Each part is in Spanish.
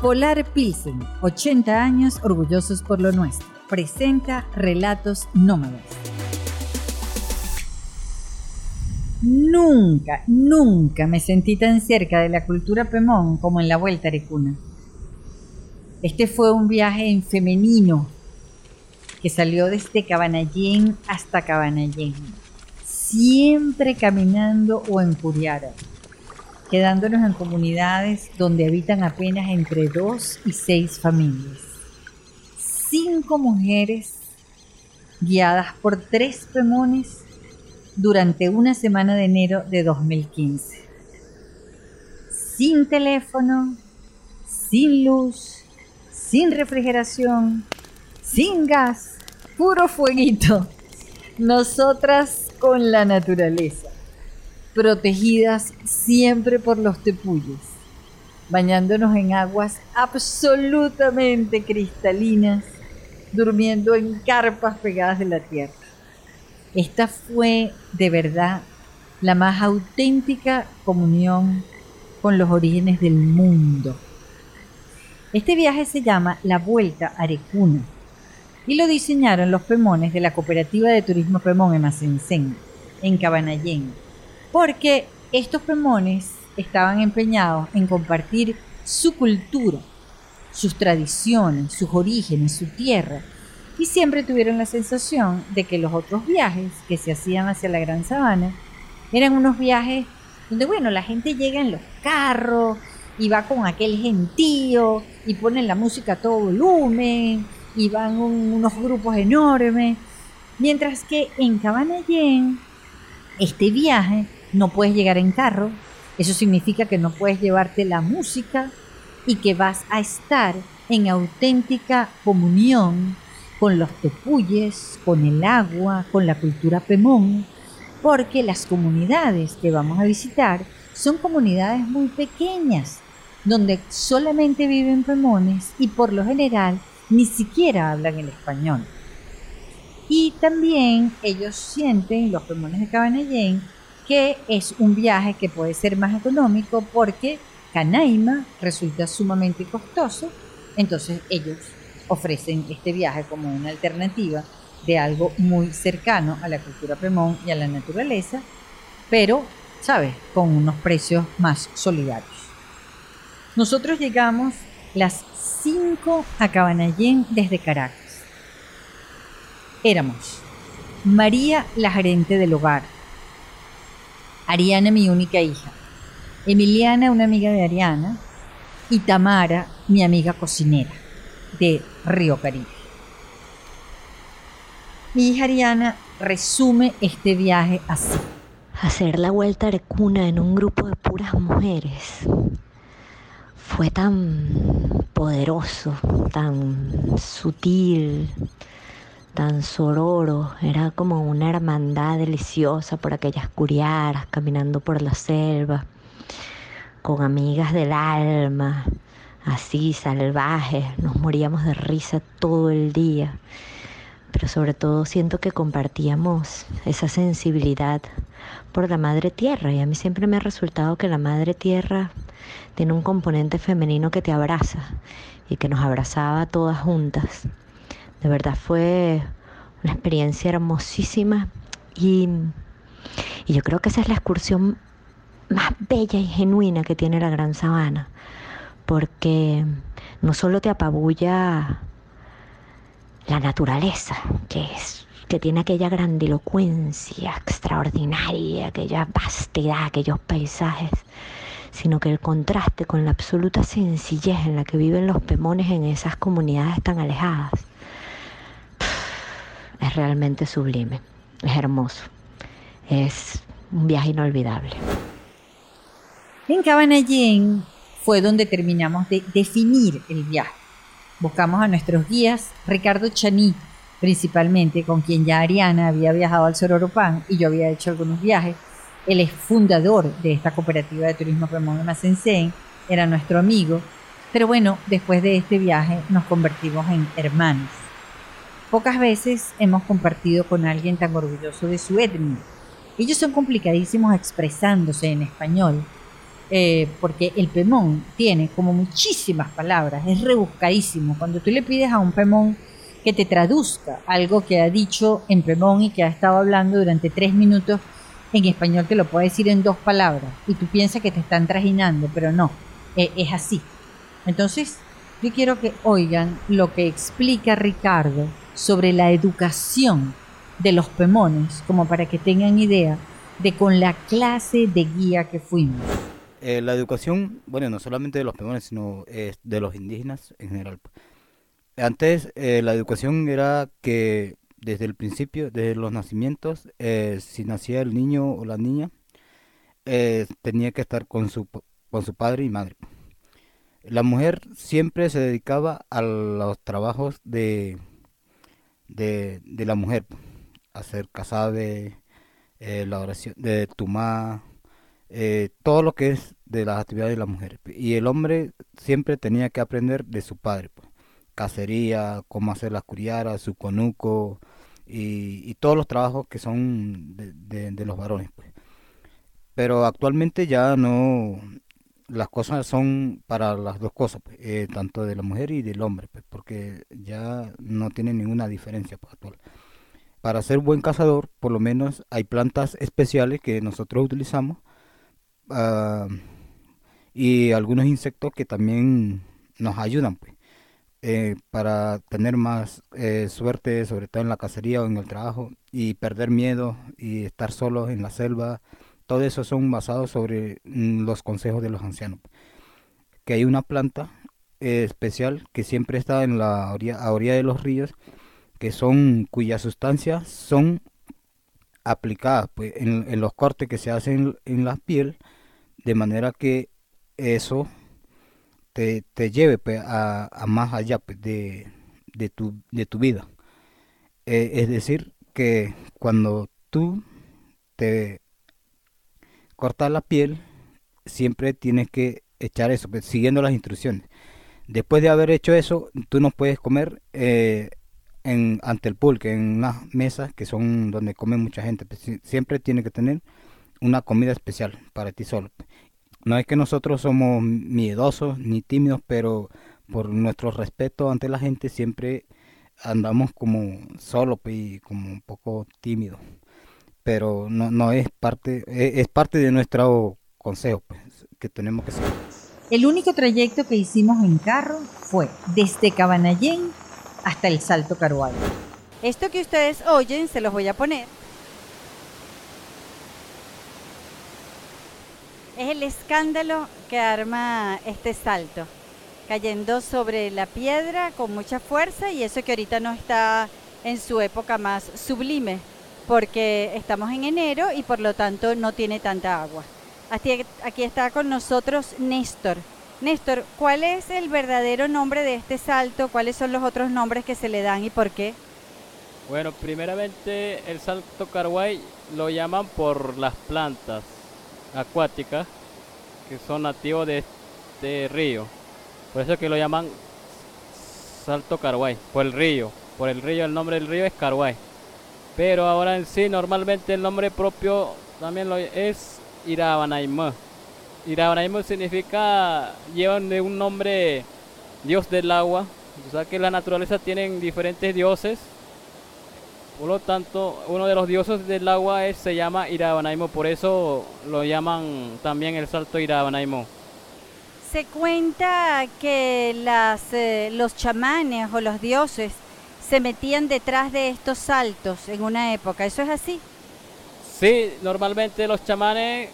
Polar Pilsen, 80 años orgullosos por lo nuestro. Presenta Relatos Nómadas. Nunca, nunca me sentí tan cerca de la cultura Pemón como en la Vuelta a Arecuna. Este fue un viaje en femenino que salió desde Cabanallén hasta Cabanallén, siempre caminando o en Curiara, quedándonos en comunidades donde habitan apenas entre dos y seis familias. Cinco mujeres guiadas por tres pemones durante una semana de enero de 2015. Sin teléfono, sin luz, sin refrigeración, sin gas, puro fueguito. Nosotras con la naturaleza, protegidas siempre por los tepuyes, bañándonos en aguas absolutamente cristalinas, durmiendo en carpas pegadas de la tierra. Esta fue de verdad la más auténtica comunión con los orígenes del mundo. Este viaje se llama La Vuelta a Arecuna y lo diseñaron los Pemones de la Cooperativa de Turismo Pemón en en Cabanallén, porque estos Pemones estaban empeñados en compartir su cultura, sus tradiciones, sus orígenes, su tierra, y siempre tuvieron la sensación de que los otros viajes que se hacían hacia la Gran Sabana eran unos viajes donde, bueno, la gente llega en los carros y va con aquel gentío y ponen la música a todo volumen y van unos grupos enormes. Mientras que en Cabanallén, este viaje no puedes llegar en carro. Eso significa que no puedes llevarte la música y que vas a estar en auténtica comunión con los tepuyes, con el agua, con la cultura pemón, porque las comunidades que vamos a visitar son comunidades muy pequeñas, donde solamente viven pemones y por lo general ni siquiera hablan el español. Y también ellos sienten, los pemones de Cabanellén, que es un viaje que puede ser más económico porque Canaima resulta sumamente costoso, entonces ellos ofrecen este viaje como una alternativa de algo muy cercano a la cultura pemón y a la naturaleza, pero, ¿sabes?, con unos precios más solidarios. Nosotros llegamos las 5 a Cabanallén desde Caracas. Éramos María, la gerente del hogar, Ariana, mi única hija, Emiliana, una amiga de Ariana, y Tamara, mi amiga cocinera, de Río Caribe. Mi hija Ariana resume este viaje así. Hacer la vuelta a Arecuna en un grupo de puras mujeres fue tan poderoso, tan sutil, tan sororo. Era como una hermandad deliciosa por aquellas curiaras, caminando por la selva, con amigas del alma, así salvajes. Nos moríamos de risa todo el día. Pero sobre todo siento que compartíamos esa sensibilidad por la madre tierra y a mí siempre me ha resultado que la madre tierra tiene un componente femenino que te abraza y que nos abrazaba todas juntas. De verdad fue una experiencia hermosísima y, yo creo que esa es la excursión más bella y genuina que tiene la Gran Sabana, porque no solo te apabulla la naturaleza, que es que tiene aquella grandilocuencia extraordinaria, aquella vastedad, aquellos paisajes, sino que el contraste con la absoluta sencillez en la que viven los pemones en esas comunidades tan alejadas es realmente sublime, es hermoso, es un viaje inolvidable. En Cabanallén fue donde terminamos de definir el viaje. Buscamos a nuestros guías, Ricardo Chaní, principalmente, con quien ya Ariana había viajado al Sororopán y yo había hecho algunos viajes. Él es fundador de esta cooperativa de turismo Ramón Macensen, era nuestro amigo, pero bueno, después de este viaje nos convertimos en hermanos. Pocas veces hemos compartido con alguien tan orgulloso de su etnia. Ellos son complicadísimos expresándose en español, eh, porque el Pemón tiene como muchísimas palabras, es rebuscadísimo. Cuando tú le pides a un Pemón que te traduzca algo que ha dicho en Pemón y que ha estado hablando durante tres minutos en español, te lo puede decir en dos palabras y tú piensas que te están trajinando, pero no, eh, es así. Entonces, yo quiero que oigan lo que explica Ricardo sobre la educación de los Pemones, como para que tengan idea de con la clase de guía que fuimos. Eh, la educación, bueno, no solamente de los pemones, sino eh, de los indígenas en general. Antes eh, la educación era que desde el principio, desde los nacimientos, si nacía el niño o la niña, tenía que estar con su, con su padre y madre. La mujer siempre se dedicaba a los trabajos de, de, de la mujer, hacer casabe, la oración de tumá, eh, todo lo que es de las actividades de la mujer. Y el hombre siempre tenía que aprender de su padre, pues. cacería, cómo hacer las curiaras, su conuco y, todos los trabajos que son de, los varones. Pues. Pero actualmente ya no, las cosas son para las dos cosas, pues, eh, tanto de la mujer y del hombre, pues, porque ya no tiene ninguna diferencia pues, actual. Para ser buen cazador, por lo menos hay plantas especiales que nosotros utilizamos Ah, y algunos insectos que también nos ayudan eh, para tener más eh, suerte, sobre todo en la cacería o en el trabajo, y perder miedo y estar solos en la selva. Todo eso son basados sobre mm, los consejos de los ancianos. Que hay una planta eh, especial que siempre está en la orilla, de los ríos, que son cuyas sustancias son aplicadas pues, en, los cortes que se hacen en la piel de manera que eso te, lleve pues, a, más allá pues, de, tu, de tu vida. Eh, es decir, que cuando tú te cortas la piel, siempre tienes que echar eso, pues, siguiendo las instrucciones. Después de haber hecho eso, tú no puedes comer eh, en, ante el pulque, en unas mesas que son donde come mucha gente. siempre tiene que tener una comida especial para ti solo. No es que nosotros somos miedosos ni tímidos, pero por nuestro respeto ante la gente siempre andamos como solo y como un poco tímidos. Pero no, no es parte, e, es, parte de nuestro consejo pues, que tenemos que seguir. El único trayecto que hicimos en carro fue desde Cabanallén hasta el Salto Caruayo. Esto que ustedes oyen se los voy a poner Es el escándalo que arma este salto, cayendo sobre la piedra con mucha fuerza y eso que ahorita no está en su época más sublime, porque estamos en enero y por lo tanto no tiene tanta agua. Aquí, está con nosotros Néstor. Néstor, ¿cuál es el verdadero nombre de este salto? ¿Cuáles son los otros nombres que se le dan y por qué? Bueno, primeramente el salto Carguay lo llaman por las plantas acuáticas que son nativos de este río. Por eso que lo llaman Salto Carguay, por el río. Por el río, el nombre del río es Carguay. Pero ahora en sí, normalmente el nombre propio también lo es Irabanaimá. Irabanaimá significa, llevan de un nombre Dios del agua. O sea que la naturaleza tienen diferentes dioses por lo tanto, uno de los dioses del agua es, se llama Irabanaimo, por eso lo llaman también el salto Irabanaimo. Se cuenta que las, eh, los chamanes o los dioses se metían detrás de estos saltos en una época, ¿eso es así? Sí, normalmente los chamanes,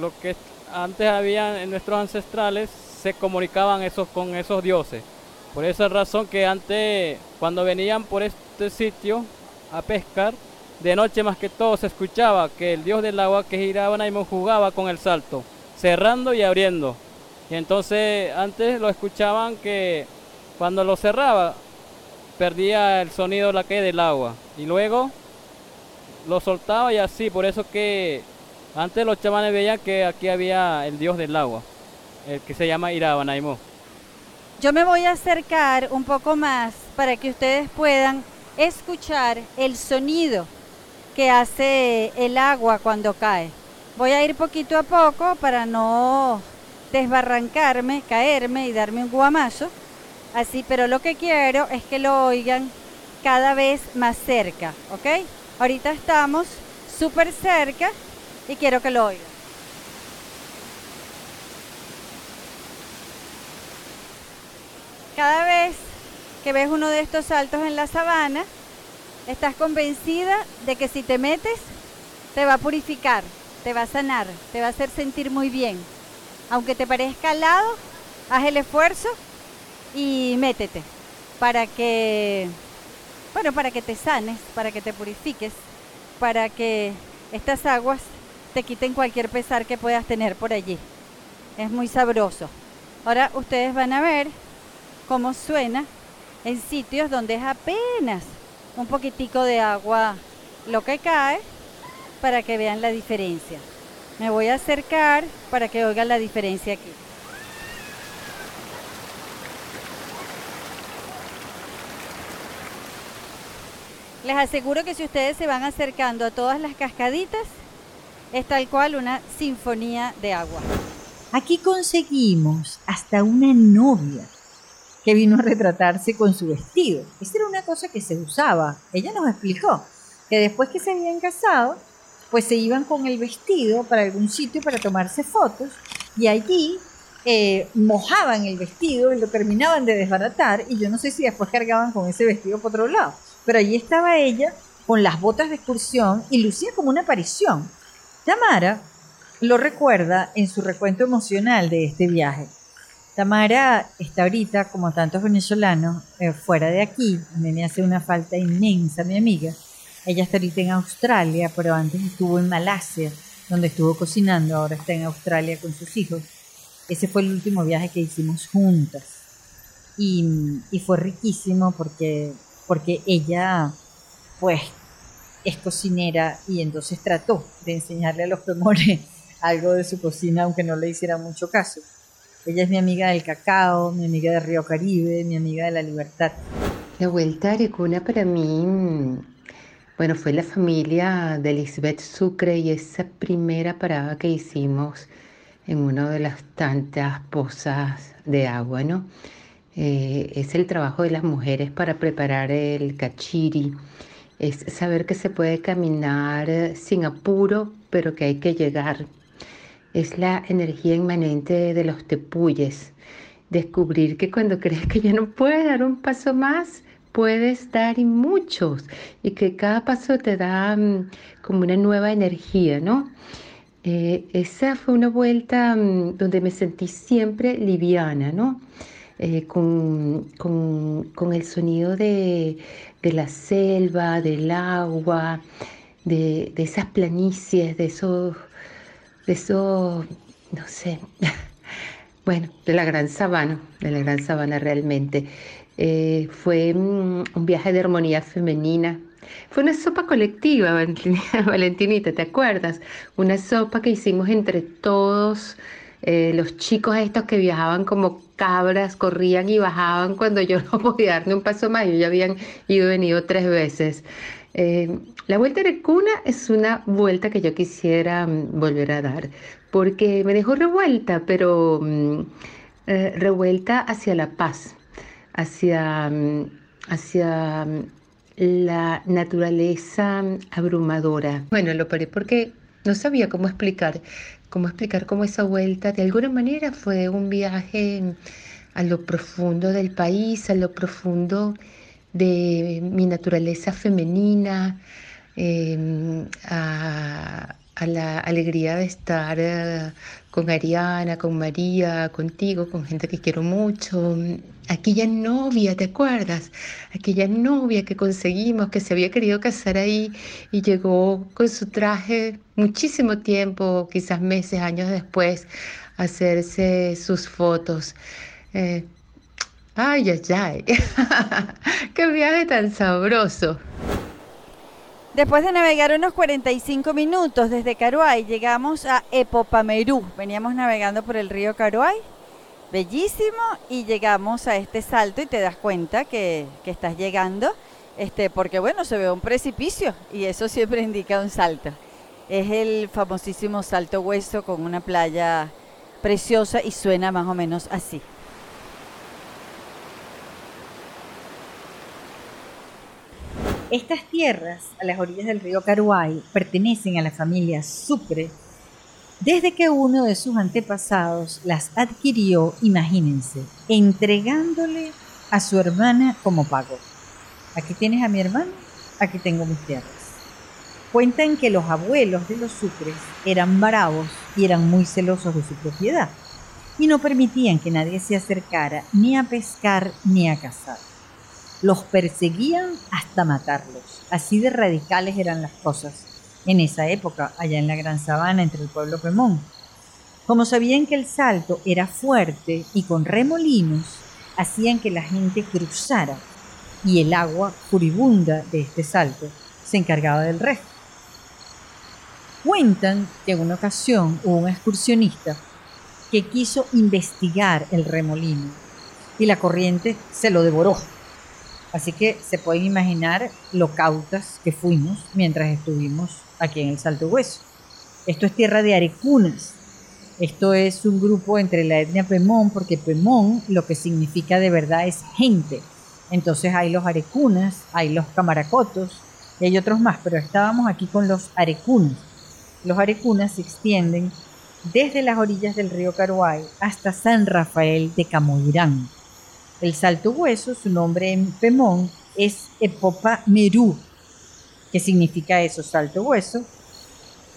lo que antes habían en nuestros ancestrales, se comunicaban esos, con esos dioses. Por esa razón que antes, cuando venían por este sitio, a pescar, de noche más que todo se escuchaba que el dios del agua que giraba Naimon jugaba con el salto, cerrando y abriendo. Y entonces antes lo escuchaban que cuando lo cerraba perdía el sonido la caída del agua. Y luego lo soltaba y así, por eso que antes los chamanes veían que aquí había el dios del agua, el que se llama Irabanaimo. Yo me voy a acercar un poco más para que ustedes puedan escuchar el sonido que hace el agua cuando cae. Voy a ir poquito a poco para no desbarrancarme, caerme y darme un guamazo. Así, pero lo que quiero es que lo oigan cada vez más cerca, ¿ok? Ahorita estamos súper cerca y quiero que lo oigan. Cada vez que ves uno de estos saltos en la sabana, estás convencida de que si te metes, te va a purificar, te va a sanar, te va a hacer sentir muy bien. Aunque te parezca al lado, haz el esfuerzo y métete para que, bueno, para que te sanes, para que te purifiques, para que estas aguas te quiten cualquier pesar que puedas tener por allí. Es muy sabroso. Ahora ustedes van a ver cómo suena en sitios donde es apenas un poquitico de agua lo que cae para que vean la diferencia. Me voy a acercar para que oigan la diferencia aquí. Les aseguro que si ustedes se van acercando a todas las cascaditas, es tal cual una sinfonía de agua. Aquí conseguimos hasta una novia que vino a retratarse con su vestido. Esa era una cosa que se usaba. Ella nos explicó que después que se habían casado, pues se iban con el vestido para algún sitio para tomarse fotos y allí eh, mojaban el vestido y lo terminaban de desbaratar y yo no sé si después cargaban con ese vestido por otro lado. Pero allí estaba ella con las botas de excursión y lucía como una aparición. Tamara lo recuerda en su recuento emocional de este viaje. Tamara está ahorita, como tantos venezolanos, eh, fuera de aquí. Me hace una falta inmensa, mi amiga. Ella está ahorita en Australia, pero antes estuvo en Malasia, donde estuvo cocinando. Ahora está en Australia con sus hijos. Ese fue el último viaje que hicimos juntas. Y fue riquísimo porque, porque ella, pues, es cocinera y entonces trató de enseñarle a los pemores algo de su cocina, aunque no le hiciera mucho caso. Ella es mi amiga del cacao, mi amiga de Río Caribe, mi amiga de la libertad. La vuelta a Arecuna para mí, bueno, fue la familia de Lisbeth Sucre y esa primera parada que hicimos en una de las tantas pozas de agua, ¿no? Eh, es el trabajo de las mujeres para preparar el cachiri. Es saber que se puede caminar sin apuro, pero que hay que llegar es la energía inmanente de los tepuyes. Descubrir que cuando crees que ya no puedes dar un paso más, puedes dar y muchos, y que cada paso te da mm, como una nueva energía, ¿no? Eh, esa fue una vuelta mm, donde me sentí siempre liviana, ¿no? Eh, con, el sonido de, la selva, del agua, de, de esas planicies, de esos de eso, no sé, bueno, de la gran sabana, de la gran sabana realmente. Eh, fue mm, un viaje de armonía femenina. Fue una sopa colectiva, Valentinita, ¿te acuerdas? Una sopa que hicimos entre todos, eh, los chicos estos que viajaban como cabras, corrían y bajaban cuando yo no podía darme un paso más, yo ya habían ido y venido tres veces. Eh, la vuelta de cuna es una vuelta que yo quisiera mm, volver a dar, porque me dejó revuelta, pero mm, eh, revuelta hacia la paz, hacia, mm, hacia la naturaleza abrumadora. Bueno, lo paré porque no sabía cómo explicar, cómo explicar cómo esa vuelta de alguna manera fue un viaje a lo profundo del país, a lo profundo de mi naturaleza femenina, em, a, la alegría de estar eh, con Ariana, con María, contigo, con gente que quiero mucho. Aquella novia, ¿te acuerdas? Aquella novia que conseguimos, que se había querido casar ahí y llegó con su traje muchísimo tiempo, quizás meses, años después, a hacerse sus fotos. Eh, Ay, ay, ay. Qué viaje tan sabroso. Después de navegar unos 45 minutos desde Caruay, llegamos a Epopamerú. Veníamos navegando por el río Caruay, bellísimo, y llegamos a este salto y te das cuenta que, que estás llegando, este, porque bueno, se ve un precipicio y eso siempre indica un salto. Es el famosísimo Salto Hueso con una playa preciosa y suena más o menos así. Estas tierras a las orillas del río Caruay pertenecen a la familia Sucre desde que uno de sus antepasados las adquirió, imagínense, entregándole a su hermana como pago. Aquí tienes a mi hermano, aquí tengo mis tierras. Cuentan que los abuelos de los sucres eran bravos y eran muy celosos de su propiedad y no permitían que nadie se acercara ni a pescar ni a cazar. Los perseguían hasta matarlos. Así de radicales eran las cosas en esa época, allá en la Gran Sabana, entre el pueblo Pemón. Como sabían que el salto era fuerte y con remolinos, hacían que la gente cruzara y el agua furibunda de este salto se encargaba del resto. Cuentan que en una ocasión hubo un excursionista que quiso investigar el remolino y la corriente se lo devoró. Así que se pueden imaginar lo cautas que fuimos mientras estuvimos aquí en el Salto Hueso. Esto es tierra de arecunas. Esto es un grupo entre la etnia Pemón, porque Pemón lo que significa de verdad es gente. Entonces hay los arecunas, hay los camaracotos y hay otros más, pero estábamos aquí con los arecunas. Los arecunas se extienden desde las orillas del río Caruay hasta San Rafael de Camoirán. El salto hueso, su nombre en Pemón es Epopa Merú, que significa eso, salto hueso,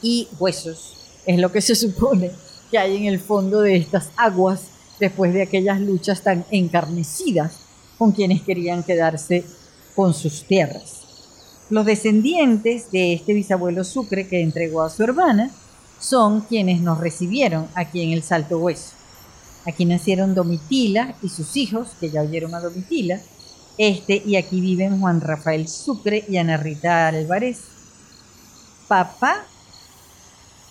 y huesos, es lo que se supone que hay en el fondo de estas aguas después de aquellas luchas tan encarnecidas con quienes querían quedarse con sus tierras. Los descendientes de este bisabuelo Sucre que entregó a su hermana son quienes nos recibieron aquí en el Salto Hueso. Aquí nacieron Domitila y sus hijos, que ya oyeron a Domitila, este, y aquí viven Juan Rafael Sucre y Ana Rita Álvarez, papá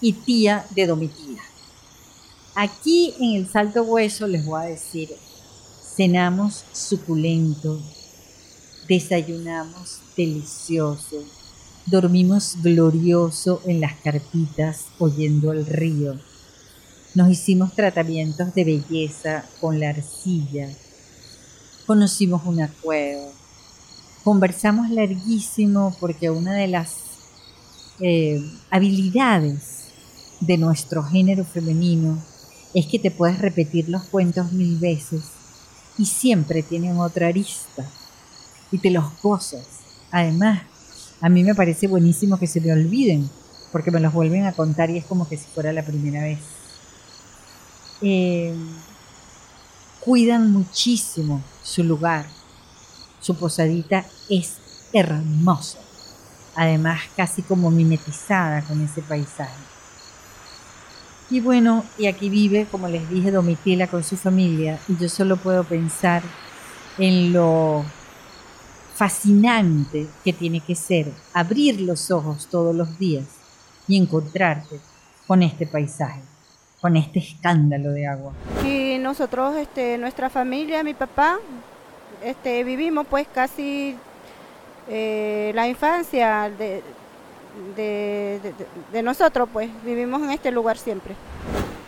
y tía de Domitila. Aquí en el Salto Hueso les voy a decir, cenamos suculento, desayunamos delicioso, dormimos glorioso en las carpitas oyendo el río. Nos hicimos tratamientos de belleza con la arcilla, conocimos una cueva, conversamos larguísimo porque una de las eh, habilidades de nuestro género femenino es que te puedes repetir los cuentos mil veces y siempre tienen otra arista y te los gozas. Además, a mí me parece buenísimo que se me olviden porque me los vuelven a contar y es como que si fuera la primera vez. Eh, cuidan muchísimo su lugar. Su posadita es hermosa, además casi como mimetizada con ese paisaje. Y bueno, y aquí vive, como les dije, Domitila con su familia, y yo solo puedo pensar en lo fascinante que tiene que ser abrir los ojos todos los días y encontrarte con este paisaje con este escándalo de agua. Y nosotros, este, nuestra familia, mi papá, este, vivimos pues casi eh, la infancia de, de, nosotros, pues vivimos en este lugar siempre.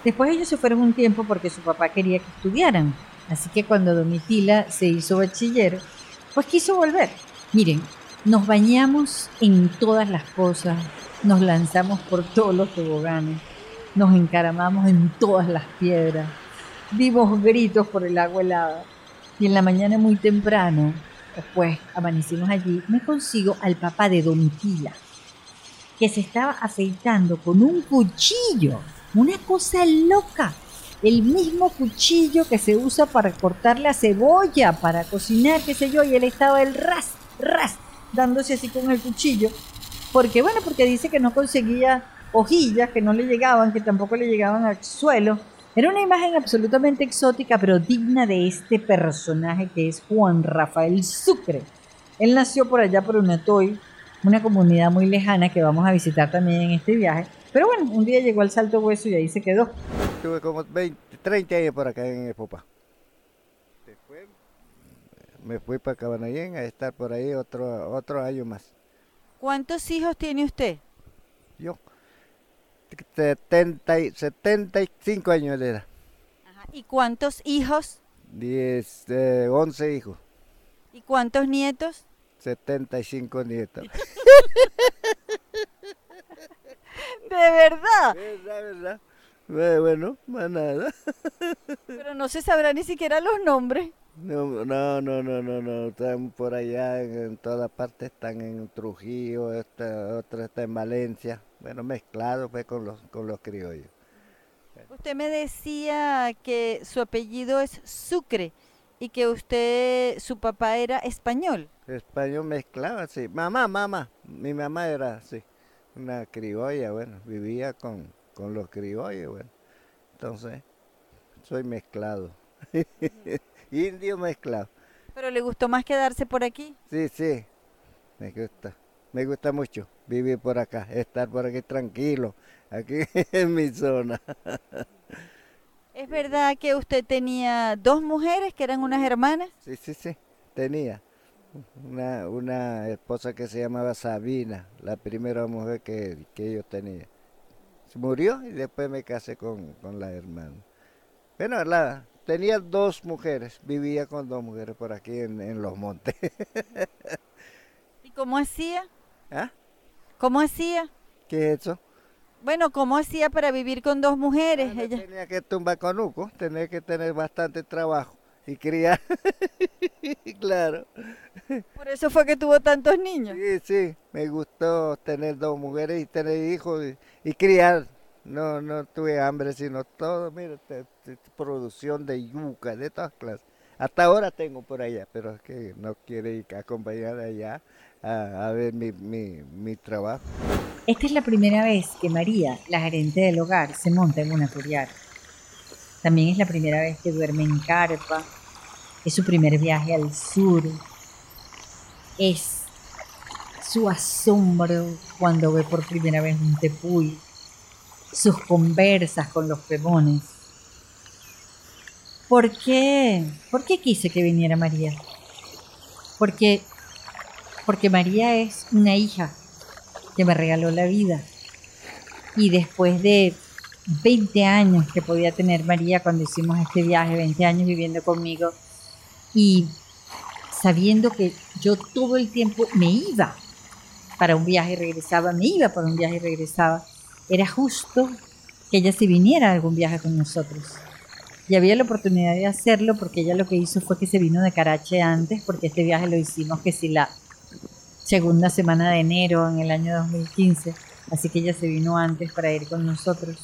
Después ellos se fueron un tiempo porque su papá quería que estudiaran, así que cuando Domitila se hizo bachiller, pues quiso volver. Miren, nos bañamos en todas las cosas, nos lanzamos por todos los toboganes, nos encaramamos en todas las piedras, dimos gritos por el agua helada. Y en la mañana muy temprano, después amanecimos allí, me consigo al papá de Domitila, que se estaba afeitando con un cuchillo, una cosa loca. El mismo cuchillo que se usa para cortar la cebolla, para cocinar, qué sé yo, y él estaba el ras, ras, dándose así con el cuchillo. Porque bueno, porque dice que no conseguía hojillas que no le llegaban, que tampoco le llegaban al suelo. Era una imagen absolutamente exótica, pero digna de este personaje que es Juan Rafael Sucre. Él nació por allá por Unatoy, una comunidad muy lejana que vamos a visitar también en este viaje. Pero bueno, un día llegó al Salto Hueso y ahí se quedó. Estuve como 20, 30 años por acá en Epopa. Me fui para Cabanayén a estar por ahí otro, otro año más. ¿Cuántos hijos tiene usted? Yo, 70, y- 75 años de edad. Ajá. ¿Y cuántos hijos? 10, eh, 11 hijos, ¿Y cuántos nietos? 75 nietos. De verdad. ¿Verdad, verdad? Eh, Bueno, más nada. Pero no se sabrá ni siquiera los nombres. No, no, no, no, no, no, están por allá en, en toda parte, están en Trujillo, esta, otra está en Valencia, bueno, mezclado pues con los, con los criollos. Usted me decía que su apellido es Sucre y que usted, su papá era español. Español mezclado, sí. Mamá, mamá, mi mamá era así, una criolla, bueno, vivía con, con los criollos, bueno. Entonces, soy mezclado. Indio mezclado. Pero le gustó más quedarse por aquí. Sí, sí, me gusta. Me gusta mucho vivir por acá, estar por aquí tranquilo, aquí en mi zona. ¿Es verdad que usted tenía dos mujeres que eran unas hermanas? Sí, sí, sí, tenía una, una esposa que se llamaba Sabina, la primera mujer que, que yo tenía. Se murió y después me casé con, con la hermana. Bueno, la, tenía dos mujeres, vivía con dos mujeres por aquí en, en los montes. ¿Y cómo hacía? ¿Ah? ¿Cómo hacía? ¿Qué es eso? Bueno, ¿cómo hacía para vivir con dos mujeres? Bueno, Ella... Tenía que tumbar conuco, tenía que tener bastante trabajo y criar. claro. Por eso fue que tuvo tantos niños. Sí, sí, me gustó tener dos mujeres y tener hijos y, y criar. No, no tuve hambre, sino todo, mira, te- te- producción de yuca, de todas clases. Hasta ahora tengo por allá, pero es que no quiere ir a acompañar allá a, ver mi, trabajo. Esta es la primera vez que María, la gerente del hogar, se monta en una turiar. También es la primera vez que duerme en carpa. Es su primer viaje al sur. Es su asombro cuando ve por primera vez un tepuy. Sus conversas con los pemones. ¿Por qué? ¿Por qué quise que viniera María? Porque, porque María es una hija que me regaló la vida. Y después de 20 años que podía tener María cuando hicimos este viaje, 20 años viviendo conmigo, y sabiendo que yo todo el tiempo me iba para un viaje y regresaba, me iba para un viaje y regresaba, era justo que ella se viniera a algún viaje con nosotros. Y había la oportunidad de hacerlo porque ella lo que hizo fue que se vino de Carache antes, porque este viaje lo hicimos que si la segunda semana de enero en el año 2015, así que ella se vino antes para ir con nosotros.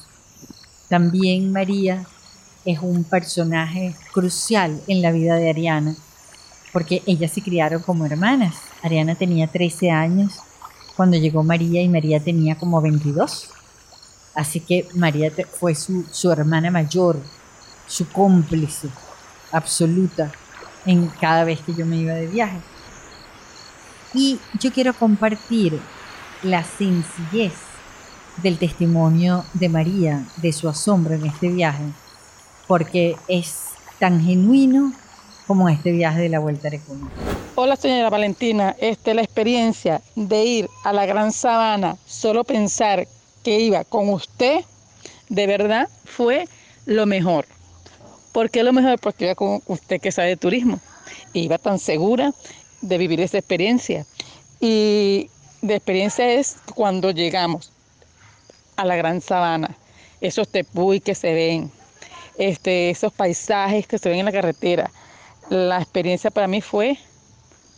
También María es un personaje crucial en la vida de Ariana, porque ellas se criaron como hermanas. Ariana tenía 13 años cuando llegó María y María tenía como 22. Así que María fue su, su hermana mayor, su cómplice absoluta en cada vez que yo me iba de viaje. Y yo quiero compartir la sencillez del testimonio de María, de su asombro en este viaje, porque es tan genuino como este viaje de la Vuelta a Arequipa. Hola señora Valentina, este, la experiencia de ir a la Gran Sabana, solo pensar que iba con usted, de verdad fue lo mejor. ¿Por qué lo mejor? Porque iba con usted que sabe de turismo. Iba tan segura de vivir esa experiencia. Y de experiencia es cuando llegamos a la Gran Sabana, esos tepuy que se ven, este, esos paisajes que se ven en la carretera. La experiencia para mí fue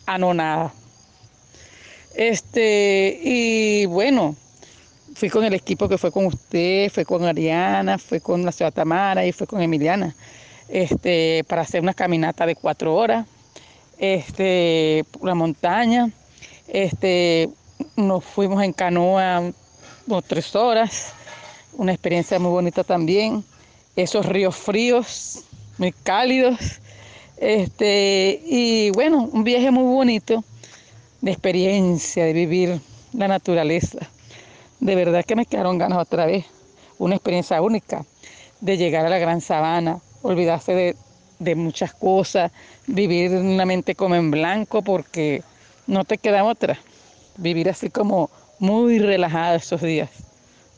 anonada. Este, y bueno, fui con el equipo que fue con usted, fue con Ariana, fue con la ciudad Tamara y fue con Emiliana, este, para hacer una caminata de cuatro horas, este, la montaña, este, nos fuimos en canoa unas tres horas, una experiencia muy bonita también, esos ríos fríos, muy cálidos, este, y bueno, un viaje muy bonito de experiencia, de vivir la naturaleza. De verdad que me quedaron ganas otra vez. Una experiencia única de llegar a la gran sabana, olvidarse de, de muchas cosas, vivir una mente como en blanco porque no te queda otra. Vivir así como muy relajada esos días.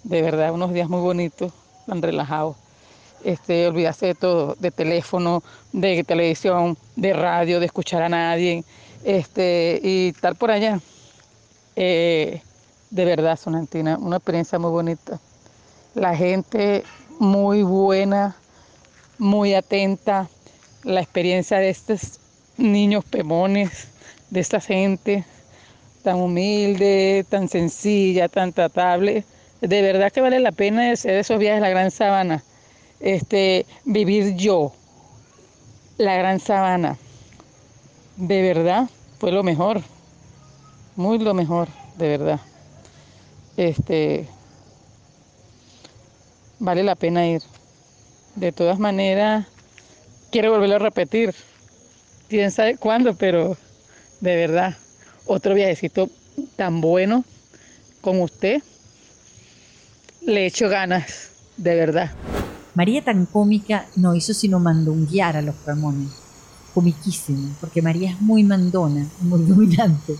de verdad, unos días muy bonitos, tan relajados. Este, olvidarse de todo, de teléfono, de televisión, de radio, de escuchar a nadie, este, y estar por allá. Eh, de verdad, Sonantina, una experiencia muy bonita. La gente muy buena, muy atenta, la experiencia de estos niños pemones, de esta gente tan humilde, tan sencilla, tan tratable. De verdad que vale la pena hacer esos viajes a la Gran Sabana. Este, vivir yo, la Gran Sabana. De verdad, fue lo mejor. Muy lo mejor, de verdad. Este, vale la pena ir. De todas maneras, quiero volverlo a repetir. Quién sabe cuándo, pero de verdad, otro viajecito tan bueno con usted. Le echo ganas, de verdad. María tan cómica no hizo sino mandonguear a los Ramones. Comiquísimo, porque María es muy mandona, muy dominante.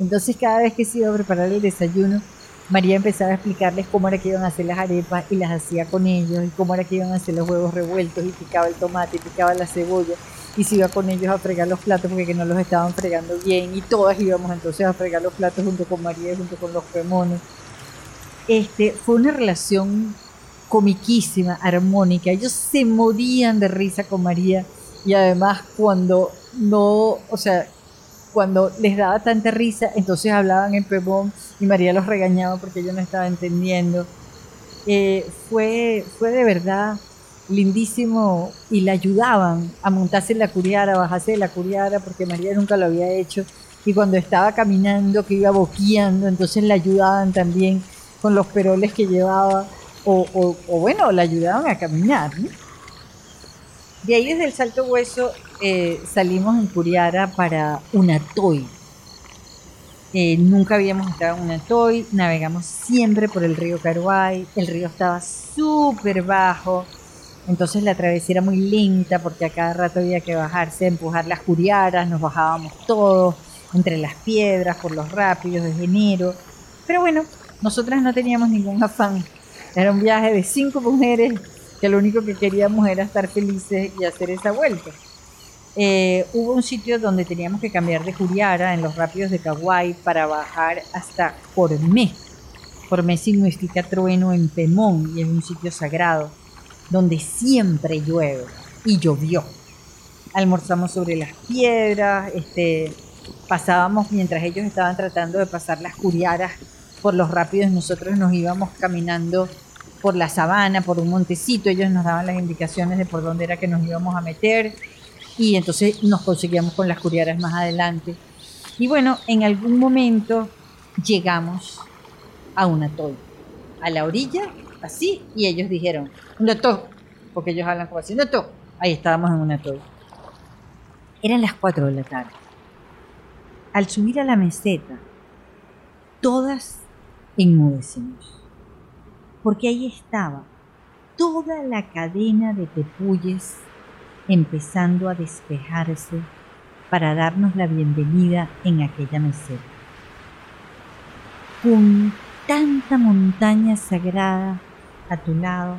Entonces cada vez que se iba a preparar el desayuno, María empezaba a explicarles cómo era que iban a hacer las arepas y las hacía con ellos, y cómo era que iban a hacer los huevos revueltos, y picaba el tomate, y picaba la cebolla, y se iba con ellos a fregar los platos porque no los estaban fregando bien, y todas íbamos entonces a fregar los platos junto con María junto con los cremones. Este, fue una relación comiquísima, armónica. Ellos se morían de risa con María y además cuando no, o sea, cuando les daba tanta risa, entonces hablaban en pemón y María los regañaba porque yo no estaba entendiendo. Eh, fue, fue de verdad lindísimo y la ayudaban a montarse en la curiara, a bajarse de la curiara, porque María nunca lo había hecho. Y cuando estaba caminando, que iba boqueando, entonces la ayudaban también con los peroles que llevaba, o, o, bueno, la ayudaban a caminar. De ahí desde el Salto Hueso eh, salimos en Curiara para Unatoy. Eh, nunca habíamos estado en Unatoy, navegamos siempre por el río Caruay, el río estaba súper bajo, entonces la travesía era muy lenta porque a cada rato había que bajarse, empujar las curiaras, nos bajábamos todos entre las piedras, por los rápidos de enero. Pero bueno, nosotras no teníamos ningún afán. Era un viaje de cinco mujeres que lo único que queríamos era estar felices y hacer esa vuelta. Eh, hubo un sitio donde teníamos que cambiar de Juriara en los rápidos de Caguay para bajar hasta Cormé. Cormé significa trueno en Pemón y es un sitio sagrado donde siempre llueve y llovió. Almorzamos sobre las piedras, este, pasábamos mientras ellos estaban tratando de pasar las curiaras por los rápidos, nosotros nos íbamos caminando por la sabana, por un montecito, ellos nos daban las indicaciones de por dónde era que nos íbamos a meter y entonces nos conseguíamos con las curiaras más adelante. Y bueno, en algún momento llegamos a un atol, a la orilla, así, y ellos dijeron, un atol, porque ellos hablan como así, un atol. Ahí estábamos en un atol. Eran las 4 de la tarde. Al subir a la meseta, todas enmudecimos porque ahí estaba toda la cadena de tepuyes empezando a despejarse para darnos la bienvenida en aquella meseta. Con tanta montaña sagrada a tu lado,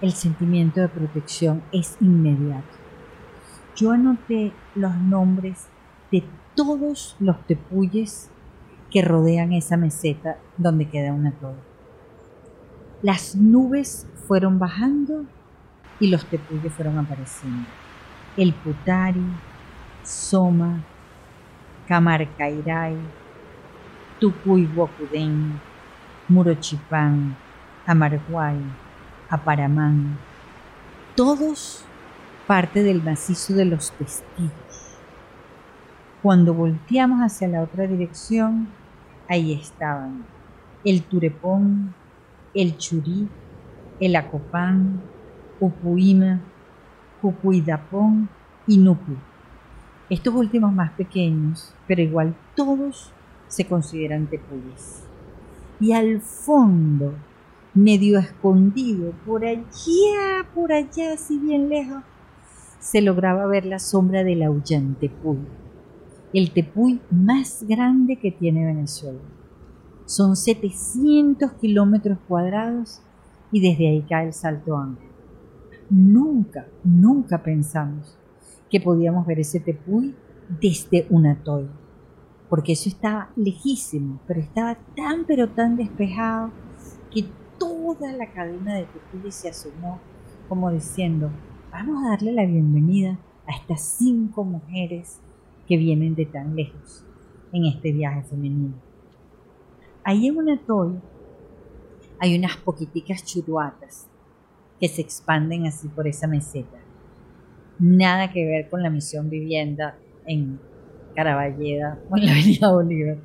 el sentimiento de protección es inmediato. Yo anoté los nombres de todos los tepuyes que rodean esa meseta donde queda una torre. Las nubes fueron bajando y los tepuyes fueron apareciendo. El Putari, Soma, Camarcairay, Tucuy-Bocudén, Murochipán, Amarguay, Aparamán, todos parte del macizo de los testigos. Cuando volteamos hacia la otra dirección, ahí estaban el Turepón, el Churí, el Acopán, Upuima, Cupuidapón y Nupu. Estos últimos más pequeños, pero igual todos se consideran tepuyes. Y al fondo, medio escondido, por allá, por allá, si bien lejos, se lograba ver la sombra del Aullantepuy, el tepuy más grande que tiene Venezuela. Son 700 kilómetros cuadrados y desde ahí cae el Salto Ángel. Nunca, nunca pensamos que podíamos ver ese tepuy desde un atoll, porque eso estaba lejísimo, pero estaba tan pero tan despejado que toda la cadena de tepuy se asomó como diciendo, vamos a darle la bienvenida a estas cinco mujeres que vienen de tan lejos en este viaje femenino. Ahí en un atoll hay unas poquiticas churuatas que se expanden así por esa meseta. Nada que ver con la misión vivienda en Caraballeda o en la Avenida Bolívar.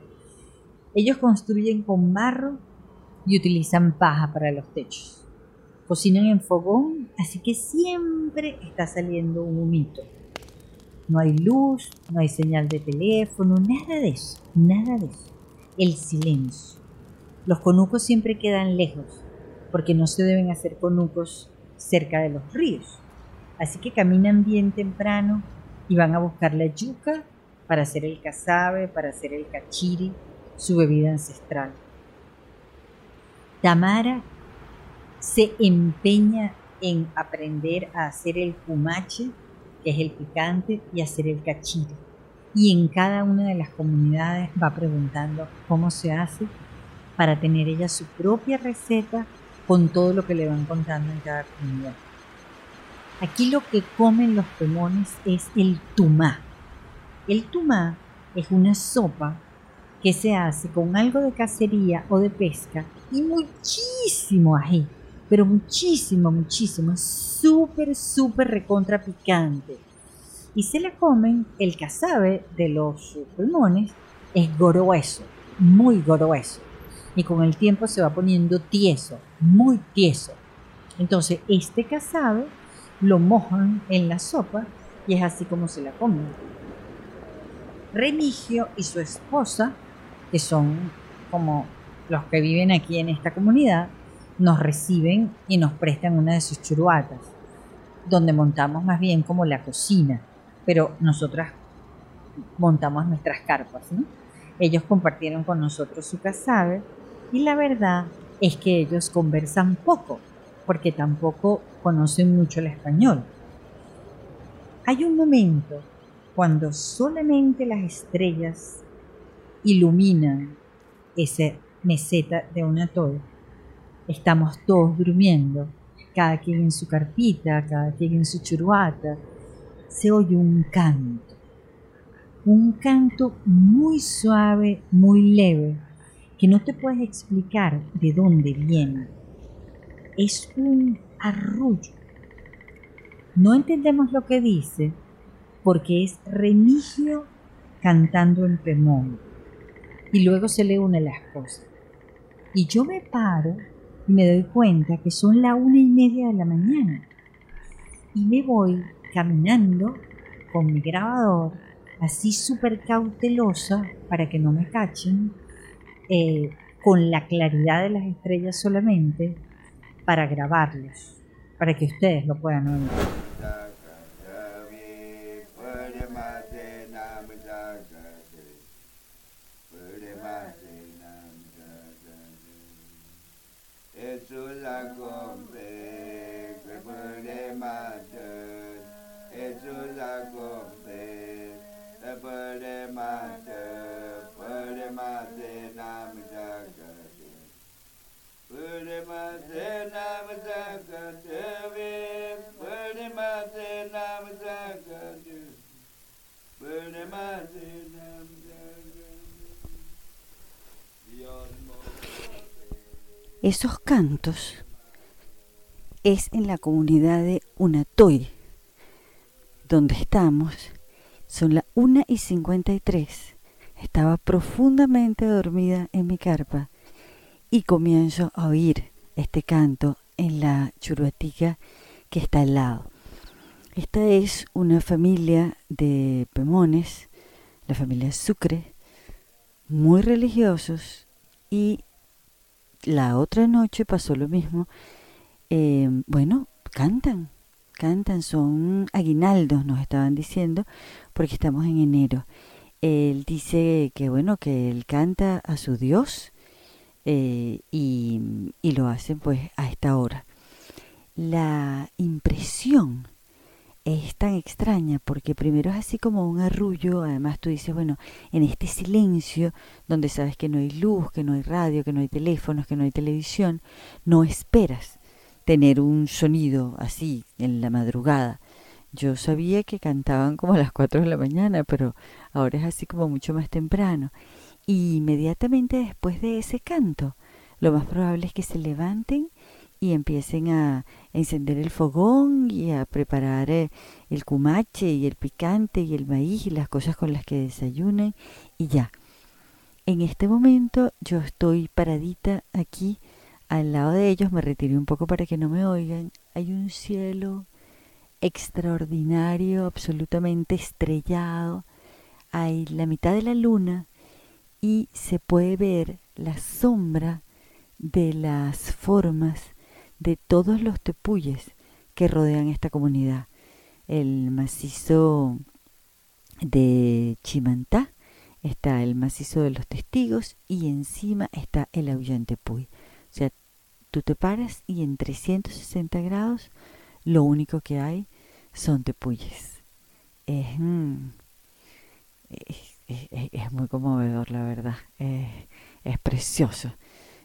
Ellos construyen con barro y utilizan paja para los techos. Cocinan en fogón, así que siempre está saliendo un humito. No hay luz, no hay señal de teléfono, nada de eso, nada de eso. El silencio. Los conucos siempre quedan lejos, porque no se deben hacer conucos cerca de los ríos. Así que caminan bien temprano y van a buscar la yuca para hacer el casabe, para hacer el cachiri, su bebida ancestral. Tamara se empeña en aprender a hacer el cumache, que es el picante, y hacer el cachiri. Y en cada una de las comunidades va preguntando cómo se hace para tener ella su propia receta con todo lo que le van contando en cada comunidad. Aquí lo que comen los pemones es el tumá. El tumá es una sopa que se hace con algo de cacería o de pesca y muchísimo ají, pero muchísimo, muchísimo, súper, súper recontra picante. Y se le comen el cazabe de los pulmones, es grueso, muy grueso. Y con el tiempo se va poniendo tieso, muy tieso. Entonces este cazabe lo mojan en la sopa y es así como se la comen. Remigio y su esposa, que son como los que viven aquí en esta comunidad, nos reciben y nos prestan una de sus churuatas, donde montamos más bien como la cocina, pero nosotras montamos nuestras carpas. Ellos compartieron con nosotros su casabe y la verdad es que ellos conversan poco, porque tampoco conocen mucho el español. Hay un momento cuando solamente las estrellas iluminan esa meseta de un atol. Estamos todos durmiendo, cada quien en su carpita, cada quien en su churuata. Se oye un canto, un canto muy suave, muy leve, que no te puedes explicar de dónde viene es un arrullo. No entendemos lo que dice porque es Remigio cantando en Pemón y luego se le une la esposa. Y yo me paro y me doy cuenta que son la una y media de la mañana y me voy caminando con mi grabador así súper cautelosa para que no me cachen, eh, con la claridad de las estrellas solamente, para grabarlos, para que ustedes lo puedan oír. Esos cantos es en la comunidad de Unatoy, donde estamos. Son las 1 y 53. Estaba profundamente dormida en mi carpa y comienzo a oír este canto en la churuatica que está al lado. Esta es una familia de pemones, la familia Sucre, muy religiosos y la otra noche pasó lo mismo. Eh, bueno, cantan, cantan, son aguinaldos, nos estaban diciendo, porque estamos en enero. Él dice que bueno, que él canta a su Dios eh, y, y lo hacen pues a esta hora. La impresión es tan extraña porque primero es así como un arrullo, además tú dices, bueno, en este silencio donde sabes que no hay luz, que no hay radio, que no hay teléfonos, que no hay televisión, no esperas tener un sonido así en la madrugada. Yo sabía que cantaban como a las 4 de la mañana, pero ahora es así como mucho más temprano. Y inmediatamente después de ese canto, lo más probable es que se levanten y empiecen a encender el fogón y a preparar eh, el cumache y el picante y el maíz y las cosas con las que desayunen y ya. En este momento yo estoy paradita aquí al lado de ellos, me retiré un poco para que no me oigan. Hay un cielo extraordinario, absolutamente estrellado. Hay la mitad de la luna y se puede ver la sombra de las formas de todos los tepuyes que rodean esta comunidad. El macizo de Chimantá, está el macizo de los testigos y encima está el aullante Puy. O sea, tú te paras y en 360 grados lo único que hay son tepuyes. Es, mm, es, muy conmovedor, la verdad. es precioso,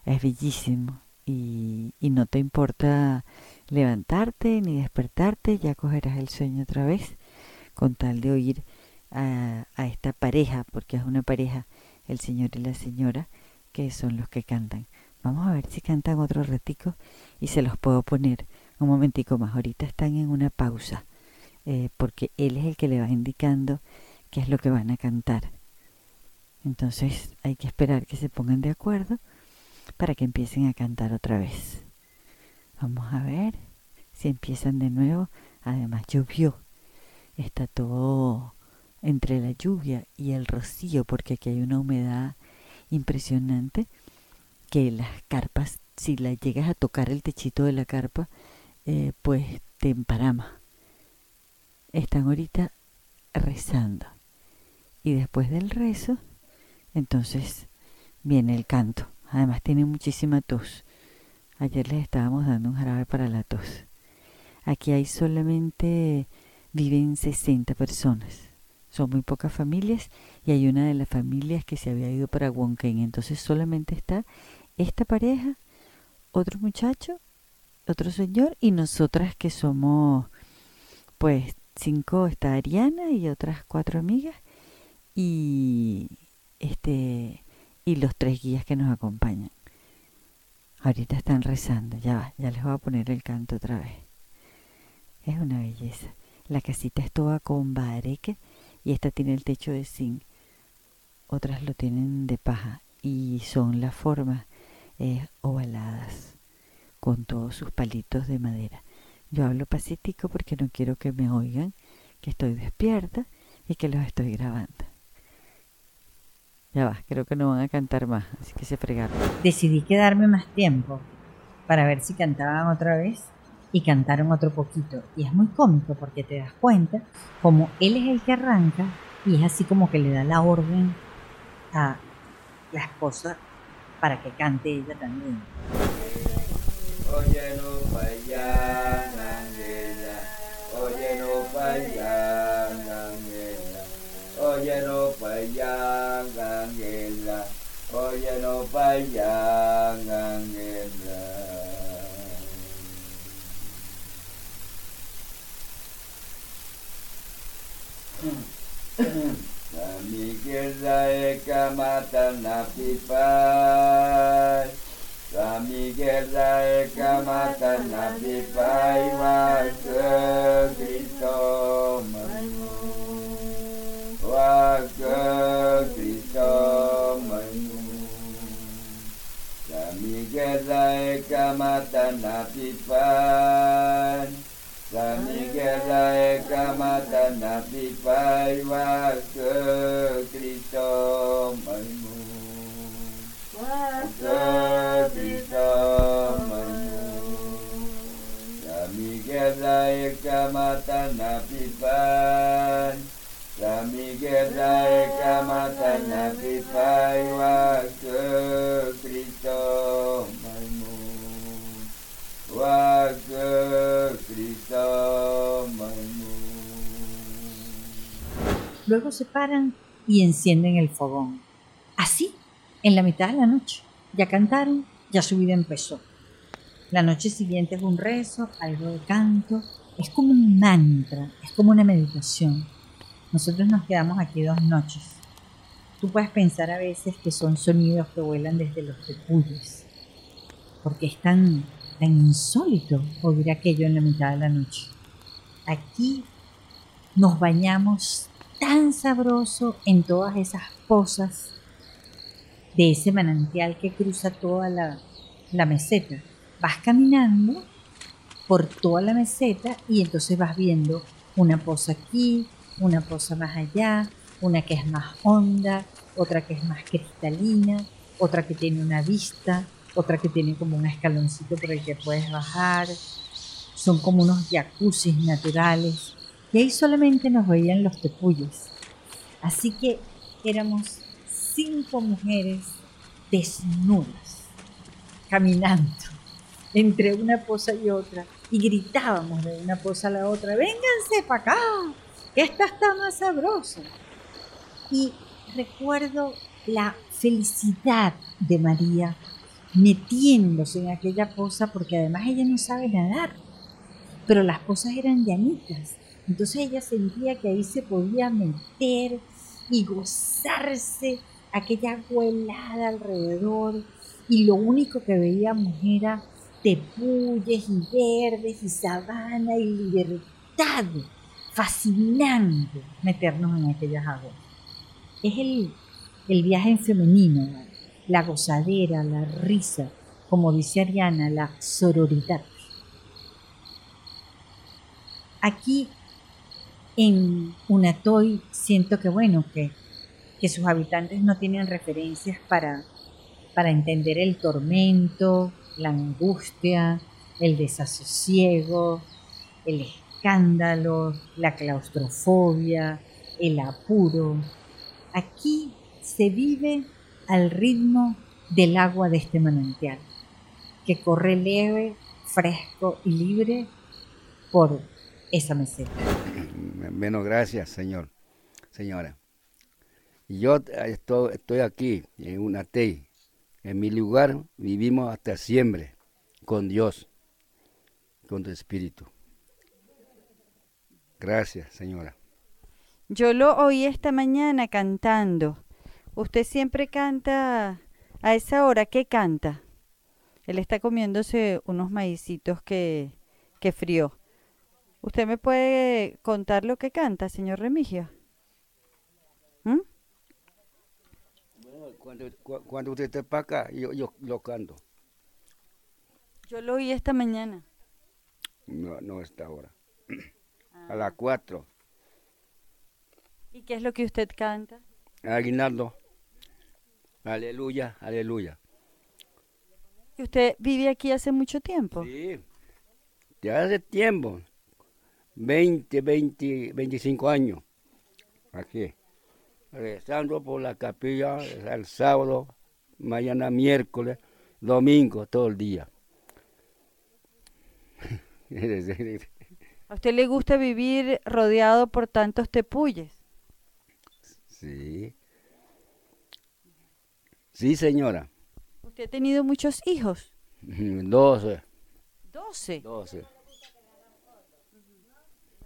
es bellísimo y, y no te importa levantarte ni despertarte, ya cogerás el sueño otra vez con tal de oír a, esta pareja, porque es una pareja, el señor y la señora, que son los que cantan. Vamos a ver si cantan otro ratico y se los puedo poner un momentico más. Ahorita están en una pausa, eh, porque él es el que le va indicando qué es lo que van a cantar. Entonces hay que esperar que se pongan de acuerdo para que empiecen a cantar otra vez. Vamos a ver si empiezan de nuevo. Además llovió. Está todo entre la lluvia y el rocío porque aquí hay una humedad impresionante que las carpas, si la llegas a tocar el techito de la carpa, eh, pues te emparama. Están ahorita rezando. Y después del rezo, entonces viene el canto. Además tiene muchísima tos. Ayer les estábamos dando un jarabe para la tos. Aquí hay solamente, viven 60 personas. Son muy pocas familias y hay una de las familias que se había ido para Wonken. Entonces solamente está esta pareja, otro muchacho, otro señor y nosotras que somos, pues, cinco, está Ariana y otras cuatro amigas y este y los tres guías que nos acompañan. Ahorita están rezando, ya va, ya les voy a poner el canto otra vez. Es una belleza. La casita es toda con bareque y esta tiene el techo de zinc. Otras lo tienen de paja y son las formas eh, ovaladas con todos sus palitos de madera. Yo hablo pacífico porque no quiero que me oigan, que estoy despierta y que los estoy grabando. Ya va, creo que no van a cantar más, así que se fregaron. Decidí quedarme más tiempo para ver si cantaban otra vez y cantaron otro poquito. Y es muy cómico porque te das cuenta como él es el que arranca y es así como que le da la orden a la esposa para que cante ella también. Oye, no vaya, Oye, no vaya, Oye, no vaya, Oye, no vaya, Kami gerai kamata napipai Kami gerai kamata napipai Waka Kristo Samigelai kamatana pipan Samigelai kamatana pipai wa ke Kristo manu Ke Kristo manu Samigelai kamatana Luego se paran y encienden el fogón. Así, en la mitad de la noche. Ya cantaron, ya su vida empezó. La noche siguiente es un rezo, algo de canto. Es como un mantra, es como una meditación. Nosotros nos quedamos aquí dos noches. Tú puedes pensar a veces que son sonidos que vuelan desde los tepuyes, porque es tan, tan insólito oír aquello en la mitad de la noche. Aquí nos bañamos tan sabroso en todas esas pozas de ese manantial que cruza toda la, la meseta. Vas caminando por toda la meseta y entonces vas viendo una poza aquí, una poza más allá, una que es más honda, otra que es más cristalina, otra que tiene una vista, otra que tiene como un escaloncito por el que puedes bajar. Son como unos jacuzzis naturales. Y ahí solamente nos veían los tepuyes. Así que éramos cinco mujeres desnudas, caminando entre una poza y otra. Y gritábamos de una poza a la otra, vénganse para acá, esta está más sabrosa. Y recuerdo la felicidad de María metiéndose en aquella poza porque además ella no sabe nadar, pero las pozas eran llanitas. Entonces ella sentía que ahí se podía meter y gozarse aquella agua helada alrededor y lo único que veíamos era tepuyes y verdes y sabana y libertad. Fascinante meternos en aquellas aguas. Es el, el viaje en femenino, la gozadera, la risa, como dice Ariana, la sororidad. Aquí en Unatoy siento que bueno, que, que sus habitantes no tienen referencias para, para entender el tormento, la angustia, el desasosiego, el escándalo, la claustrofobia, el apuro. Aquí se vive al ritmo del agua de este manantial, que corre leve, fresco y libre por esa meseta. Menos gracias, señor, señora. Yo estoy, estoy aquí en una TEI. En mi lugar vivimos hasta siempre con Dios, con tu espíritu. Gracias, señora. Yo lo oí esta mañana cantando. Usted siempre canta a esa hora. ¿Qué canta? Él está comiéndose unos maicitos que, que frió. ¿Usted me puede contar lo que canta, señor Remigio? ¿Mm? Bueno, cuando, cu- cuando usted esté para acá, yo, yo lo canto. Yo lo oí esta mañana. No, no está ahora. A las cuatro. ¿Y qué es lo que usted canta? Aguinaldo. Aleluya, aleluya. ¿Y usted vive aquí hace mucho tiempo? Sí. Ya hace tiempo. 20, 20, 25 años. Aquí. Rezando por la capilla el sábado, mañana miércoles, domingo, todo el día. ¿A usted le gusta vivir rodeado por tantos tepuyes? Sí. Sí, señora. ¿Usted ha tenido muchos hijos? 12. Doce. 12.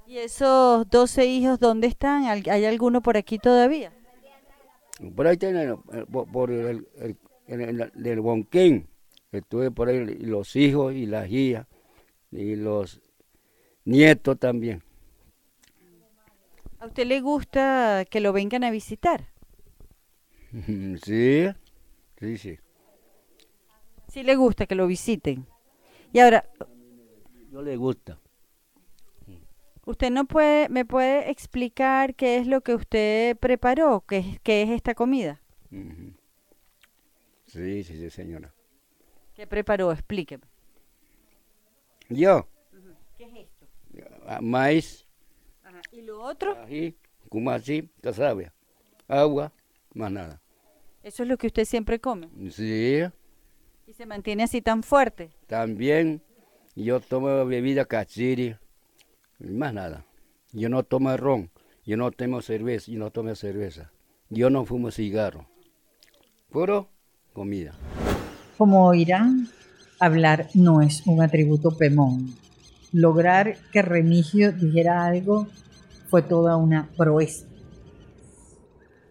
¿Y esos doce hijos dónde están? ¿Al- ¿Hay alguno por aquí todavía? Por ahí tienen, eh, por, por el, el, el-. Estuve por ahí, los hijos y las hijas, y los nietos también. ¿A usted le gusta que lo vengan a visitar? Sí, sí, sí. Sí le gusta que lo visiten. Y ahora, Yo le gusta. ¿usted no puede, me puede explicar qué es lo que usted preparó? ¿Qué es, qué es esta comida? Sí, sí, sí, señora. ¿Qué preparó? Explíqueme. Yo, Maíz, ¿Y lo otro? ají, como así, casabe, agua, más nada. Eso es lo que usted siempre come. Sí, Y se mantiene así tan fuerte. también yo tomo bebida cachiri, más nada. Yo no tomo ron, yo no tomo cerveza, yo no tomo cerveza. Yo no fumo cigarro. Puro comida. Como oirán, hablar no es un atributo pemón. Lograr que Remigio dijera algo fue toda una proeza.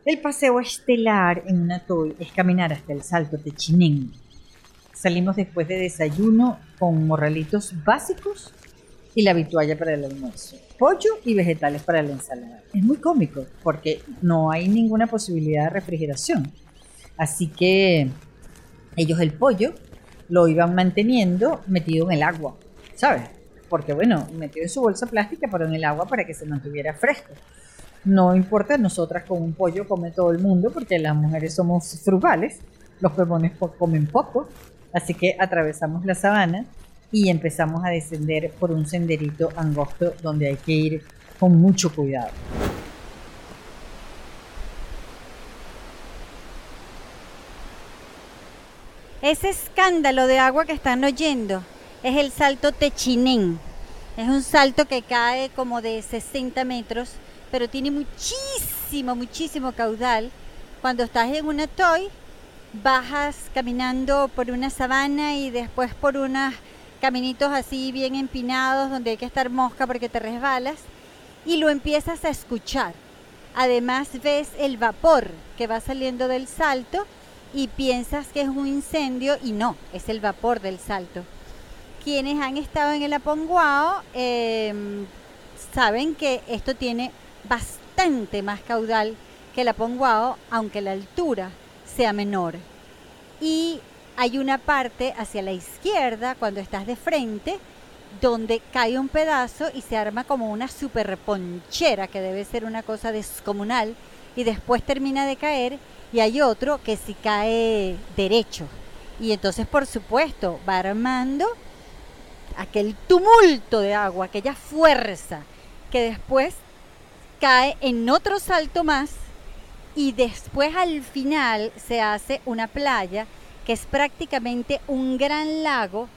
El paseo estelar en una toy es caminar hasta el Salto de Chinén. Salimos después de desayuno con morralitos básicos y la vitualla para el almuerzo. Pollo y vegetales para la ensalada. Es muy cómico porque no hay ninguna posibilidad de refrigeración. Así que ellos el pollo lo iban manteniendo metido en el agua, ¿sabes? Porque bueno, metido en su bolsa plástica, pero en el agua para que se mantuviera fresco. No importa, nosotras con un pollo come todo el mundo porque las mujeres somos frugales, los pemones po- comen poco, así que atravesamos la sabana y empezamos a descender por un senderito angosto donde hay que ir con mucho cuidado. Ese escándalo de agua que están oyendo es el salto Techinén. Es un salto que cae como de 60 metros, pero tiene muchísimo, muchísimo caudal. Cuando estás en una toy, bajas caminando por una sabana y después por unos caminitos así bien empinados donde hay que estar mosca porque te resbalas y lo empiezas a escuchar. Además ves el vapor que va saliendo del salto y piensas que es un incendio y no, es el vapor del salto. Quienes han estado en el Aponguao em, saben que esto tiene bastante más caudal que el Aponguao, aunque la altura sea menor. Y hay una parte hacia la izquierda, cuando estás de frente, donde cae un pedazo y se arma como una super ponchera, que debe ser una cosa descomunal, y después termina de caer, y hay otro que sí cae derecho. Y entonces, por supuesto, va armando aquel tumulto de agua, aquella fuerza, que después cae en otro salto más y después al final se hace una playa que es prácticamente un gran lago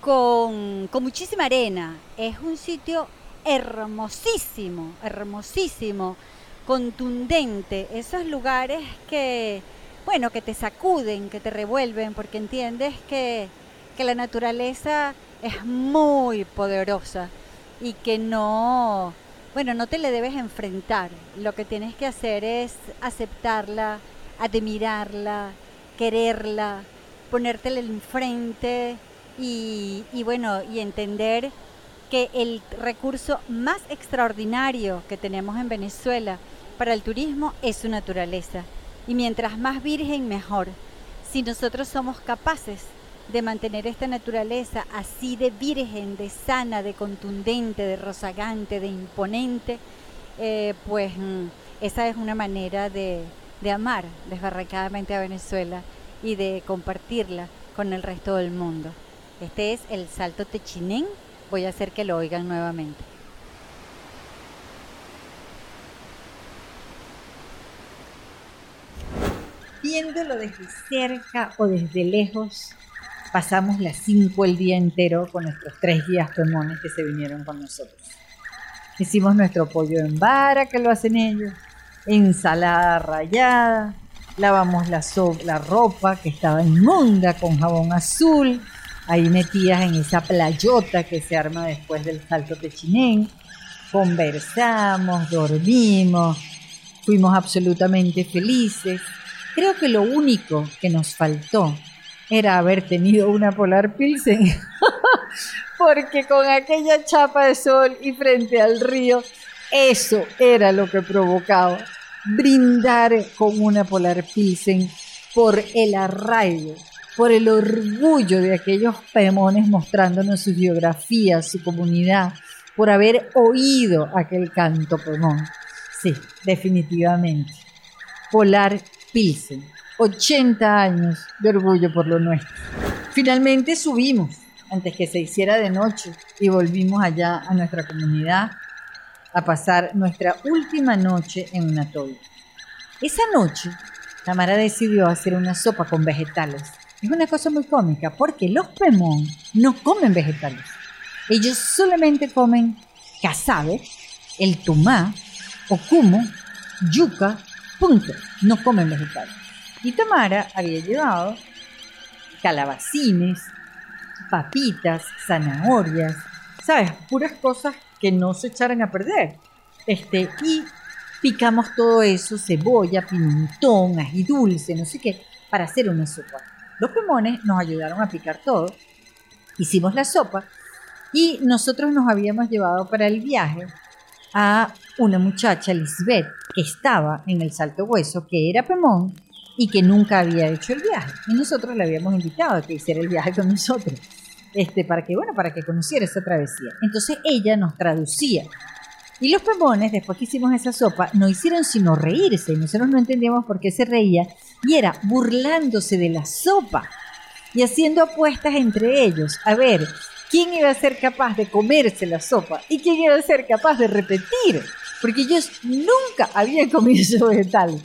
con, con muchísima arena. Es un sitio hermosísimo, hermosísimo, contundente. Esos lugares que, bueno, que te sacuden, que te revuelven, porque entiendes que, que la naturaleza es muy poderosa y que no, bueno, no te le debes enfrentar. Lo que tienes que hacer es aceptarla, admirarla, quererla, ponértela enfrente y, y bueno, y entender que el recurso más extraordinario que tenemos en Venezuela para el turismo es su naturaleza. Y mientras más virgen, mejor. Si nosotros somos capaces de mantener esta naturaleza así de virgen, de sana, de contundente, de rozagante, de imponente, eh, pues mm, esa es una manera de, de amar desbarracadamente a Venezuela y de compartirla con el resto del mundo. Este es el Salto Techinén. Voy a hacer que lo oigan nuevamente. Viéndolo desde cerca o desde lejos, pasamos las 5 el día entero con nuestros tres guías pemones que se vinieron con nosotros. Hicimos nuestro pollo en vara, que lo hacen ellos, ensalada rallada, lavamos la, la ropa que estaba inmunda con jabón azul, ahí metidas en esa playota que se arma después del salto techinén, conversamos, dormimos, fuimos absolutamente felices. Creo que lo único que nos faltó era haber tenido una Polar Pilsen, porque con aquella chapa de sol y frente al río, eso era lo que provocaba brindar con una Polar Pilsen por el arraigo, por el orgullo de aquellos pemones mostrándonos su geografía, su comunidad, por haber oído aquel canto pemón. Sí, definitivamente. Polar Pilsen. 80 años de orgullo por lo nuestro. Finalmente subimos antes que se hiciera de noche y volvimos allá a nuestra comunidad a pasar nuestra última noche en un atol. Esa noche, Tamara decidió hacer una sopa con vegetales. Es una cosa muy cómica porque los Pemón no comen vegetales. Ellos solamente comen casabe, el tumá, ocumo, yuca, punto. No comen vegetales. Y Tamara había llevado calabacines, papitas, zanahorias, ¿sabes? Puras cosas que no se echaran a perder. Este, y picamos todo eso, cebolla, pimentón, ají dulce, no sé qué, para hacer una sopa. Los pemones nos ayudaron a picar todo, hicimos la sopa y nosotros nos habíamos llevado para el viaje a una muchacha, Lisbeth, que estaba en el Salto Hueso, que era Pemón y que nunca había hecho el viaje. Y nosotros le habíamos invitado a que hiciera el viaje con nosotros, este, para que, bueno, para que conociera esa travesía. Entonces ella nos traducía. Y los pemones, después que hicimos esa sopa, no hicieron sino reírse. Nosotros no entendíamos por qué se reía. Y era burlándose de la sopa y haciendo apuestas entre ellos. A ver, ¿quién iba a ser capaz de comerse la sopa? ¿Y quién iba a ser capaz de repetir? Porque ellos nunca habían comido esos vegetales.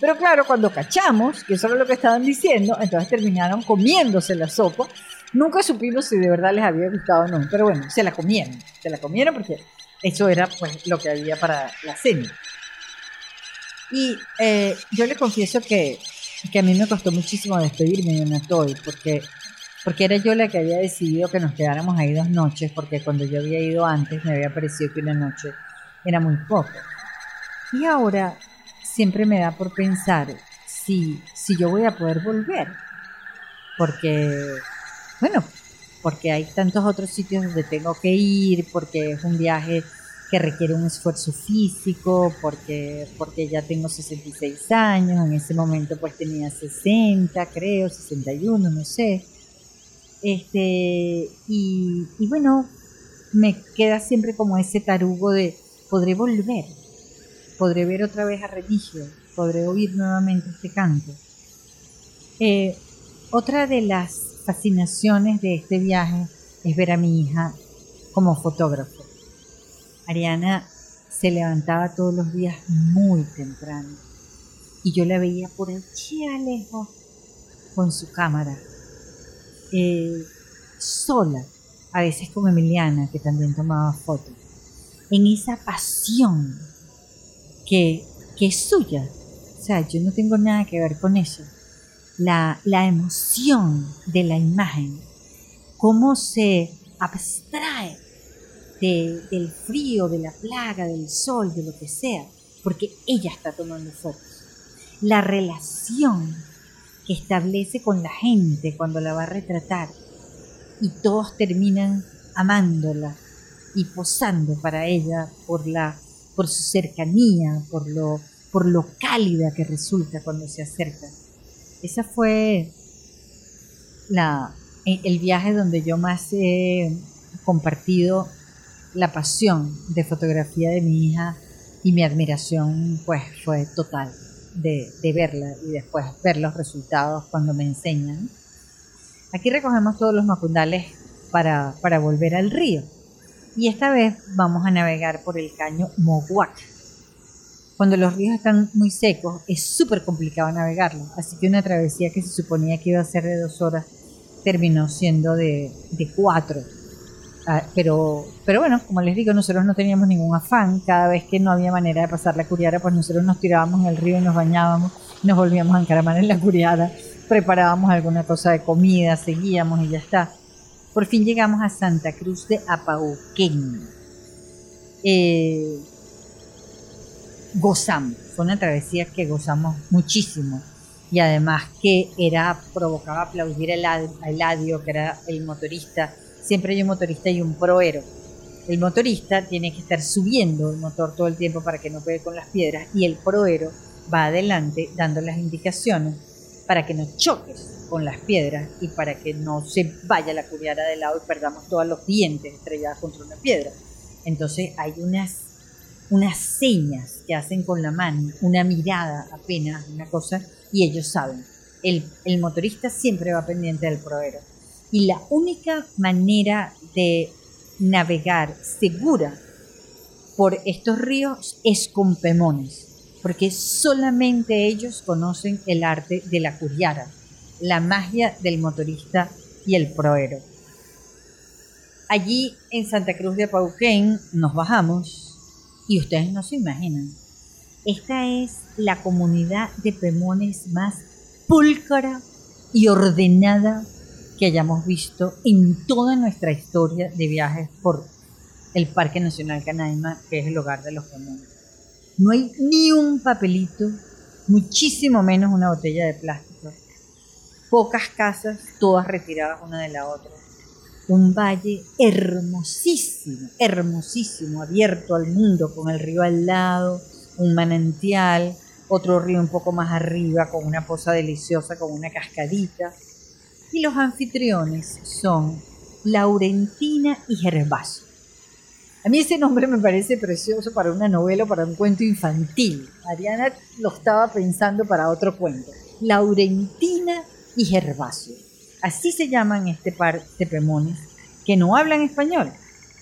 Pero claro, cuando cachamos, que eso era lo que estaban diciendo, entonces terminaron comiéndose la sopa. Nunca supimos si de verdad les había gustado o no, pero bueno, se la comieron. Se la comieron porque eso era pues lo que había para la cena. Y eh, yo le confieso que, que a mí me costó muchísimo despedirme de Anatoy, porque, porque era yo la que había decidido que nos quedáramos ahí dos noches, porque cuando yo había ido antes me había parecido que una noche era muy poco. Y ahora siempre me da por pensar si, si yo voy a poder volver. Porque, bueno, porque hay tantos otros sitios donde tengo que ir, porque es un viaje que requiere un esfuerzo físico, porque, porque ya tengo 66 años, en ese momento pues tenía 60, creo, 61, no sé. Este, y, y bueno, me queda siempre como ese tarugo de podré volver, podré ver otra vez a Remigio, podré oír nuevamente este canto. Eh, otra de las fascinaciones de este viaje es ver a mi hija como fotógrafo. Ariana se levantaba todos los días muy temprano y yo la veía por allí a lejos con su cámara, eh, sola, a veces con Emiliana, que también tomaba fotos, en esa pasión que, es suya. O sea, yo no tengo nada que ver con eso. La, la emoción de la imagen, cómo se abstrae del frío, de la plaga, del sol, de lo que sea, porque ella está tomando fotos. La relación que establece con la gente cuando la va a retratar y todos terminan amándola y posando para ella por la por su cercanía, por lo, por lo cálida que resulta cuando se acerca. Esa fue la, e, el viaje donde yo más he compartido la pasión de fotografía de mi hija y mi admiración pues fue total de, de verla y después ver los resultados cuando me enseñan. Aquí recogemos todos los macundales para, para volver al río y esta vez vamos a navegar por el caño Moguac. Cuando los ríos están muy secos es súper complicado navegarlo, así que una travesía que se suponía que iba a ser de dos horas terminó siendo de, de cuatro. Ah, pero, pero bueno, como les digo, nosotros no teníamos ningún afán. Cada vez que no había manera de pasar la curiara, pues nosotros nos tirábamos en el río y nos bañábamos, nos volvíamos a encaramar en la curiara, preparábamos alguna cosa de comida, seguíamos y ya está. Por fin llegamos a Santa Cruz de Apauquén. Eh, gozamos, fue una travesía que gozamos muchísimo y además que era provocaba aplaudir a Eladio, que era el motorista. Siempre hay un motorista y un proero. El motorista tiene que estar subiendo el motor todo el tiempo para que no pegue con las piedras y el proero va adelante dando las indicaciones para que no choques con las piedras y para que no se vaya la curiara de lado y perdamos todos los dientes estrellados contra una piedra. Entonces hay unas, unas señas que hacen con la mano, una mirada apenas, una cosa, y ellos saben. El, el motorista siempre va pendiente del proveero. Y la única manera de navegar segura por estos ríos es con pemones, porque solamente ellos conocen el arte de la curiara, la magia del motorista y el proero. Allí en Santa Cruz de Pauquén nos bajamos y ustedes no se imaginan. Esta es la comunidad de pemones más púlcara y ordenada que hayamos visto en toda nuestra historia de viajes por el Parque Nacional Canaima, que es el hogar de los pemones. No hay ni un papelito, muchísimo menos una botella de plástico. Pocas casas, todas retiradas una de la otra. Un valle hermosísimo, hermosísimo, abierto al mundo, con el río al lado, un manantial, otro río un poco más arriba, con una poza deliciosa, con una cascadita. Y los anfitriones son Laurentina y Gervasio. A mí ese nombre me parece precioso para una novela o para un cuento infantil. Ariana lo estaba pensando para otro cuento. Laurentina y Gervasio. Así se llaman este par de pemones que no hablan español.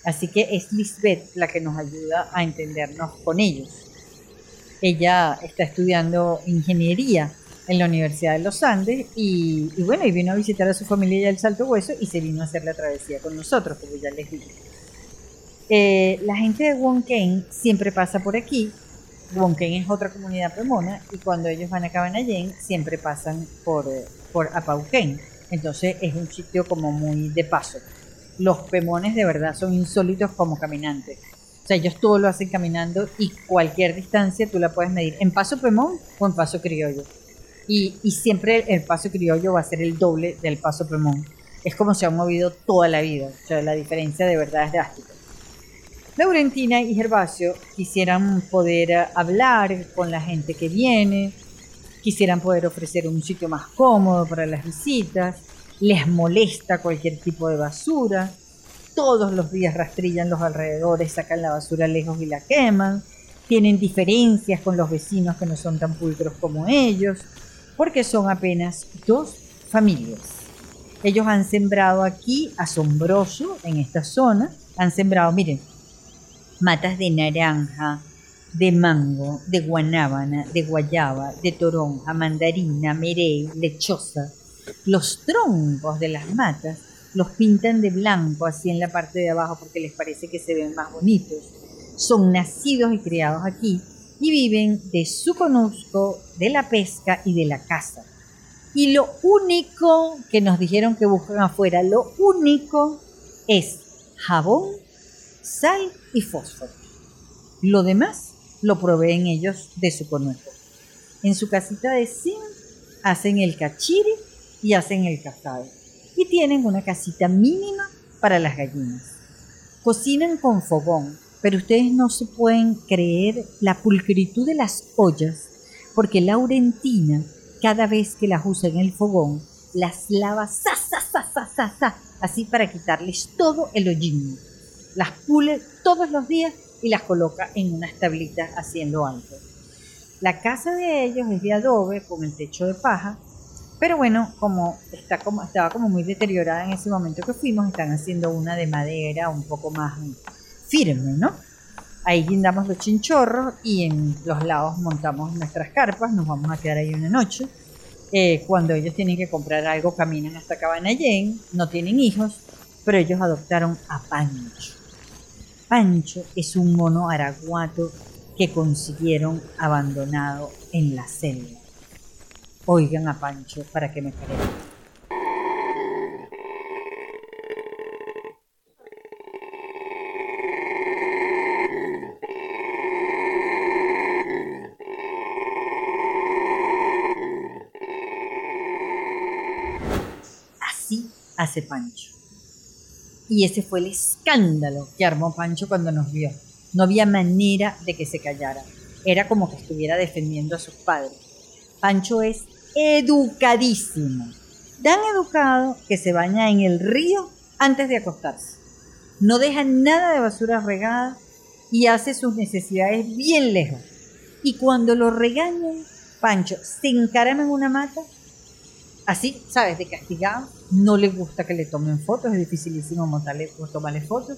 Así que es Lisbeth la que nos ayuda a entendernos con ellos. Ella está estudiando ingeniería en la Universidad de los Andes y, bueno, y vino a visitar a su familia ya el Salto Hueso y se vino a hacer la travesía con nosotros, como ya les dije. Eh, la gente de Wonken siempre pasa por aquí. Wonken es otra comunidad pemona y cuando ellos van a Cabanallén siempre pasan por, eh, por Apauquén. Entonces es un sitio como muy de paso. Los pemones de verdad son insólitos como caminantes. O sea, ellos todo lo hacen caminando y cualquier distancia tú la puedes medir en paso pemón o en paso criollo. Y, y siempre el paso criollo va a ser el doble del paso pemón. Es como se han movido toda la vida. O sea, la diferencia de verdad es drástica. Laurentina y Gervasio quisieran poder hablar con la gente que viene, quisieran poder ofrecer un sitio más cómodo para las visitas, les molesta cualquier tipo de basura, todos los días rastrillan los alrededores, sacan la basura lejos y la queman, tienen diferencias con los vecinos que no son tan pulcros como ellos, porque son apenas dos familias. Ellos han sembrado aquí, asombroso, en esta zona, han sembrado, miren, matas de naranja, de mango, de guanábana, de guayaba, de toronja, mandarina, merey, lechosa. Los troncos de las matas los pintan de blanco así en la parte de abajo porque les parece que se ven más bonitos. Son nacidos y criados aquí y viven de su conusco, de la pesca y de la caza. Y lo único que nos dijeron que buscan afuera, lo único es jabón, sal y fósforo. Lo demás lo proveen ellos de su conejo. En su casita de zinc hacen el cachiri y hacen el cazado. Y tienen una casita mínima para las gallinas. Cocinan con fogón, pero ustedes no se pueden creer la pulcritud de las ollas, porque Laurentina, cada vez que las usa en el fogón, las lava sa, sa, sa, sa, sa, sa, así para quitarles todo el hollín. Las pule todos los días y las coloca en unas tablitas haciendo algo. La casa de ellos es de adobe con el techo de paja, pero bueno, como, está como estaba como muy deteriorada en ese momento que fuimos, están haciendo una de madera un poco más firme, ¿no? Ahí guindamos los chinchorros y en los lados montamos nuestras carpas, nos vamos a quedar ahí una noche. Eh, cuando ellos tienen que comprar algo, caminan hasta Cabanallén, no tienen hijos, pero ellos adoptaron a Pancho. Pancho es un mono araguato que consiguieron abandonado en la selva. Oigan a Pancho para que me crean. Así hace Pancho. Y ese fue el escándalo que armó Pancho cuando nos vio. No había manera de que se callara. Era como que estuviera defendiendo a sus padres. Pancho es educadísimo. Tan educado que se baña en el río antes de acostarse. No deja nada de basura regada y hace sus necesidades bien lejos. Y cuando lo regañan, Pancho se encarama en una mata, así, ¿sabes? De castigado. No le gusta que le tomen fotos, es dificilísimo montarle, tomarle fotos.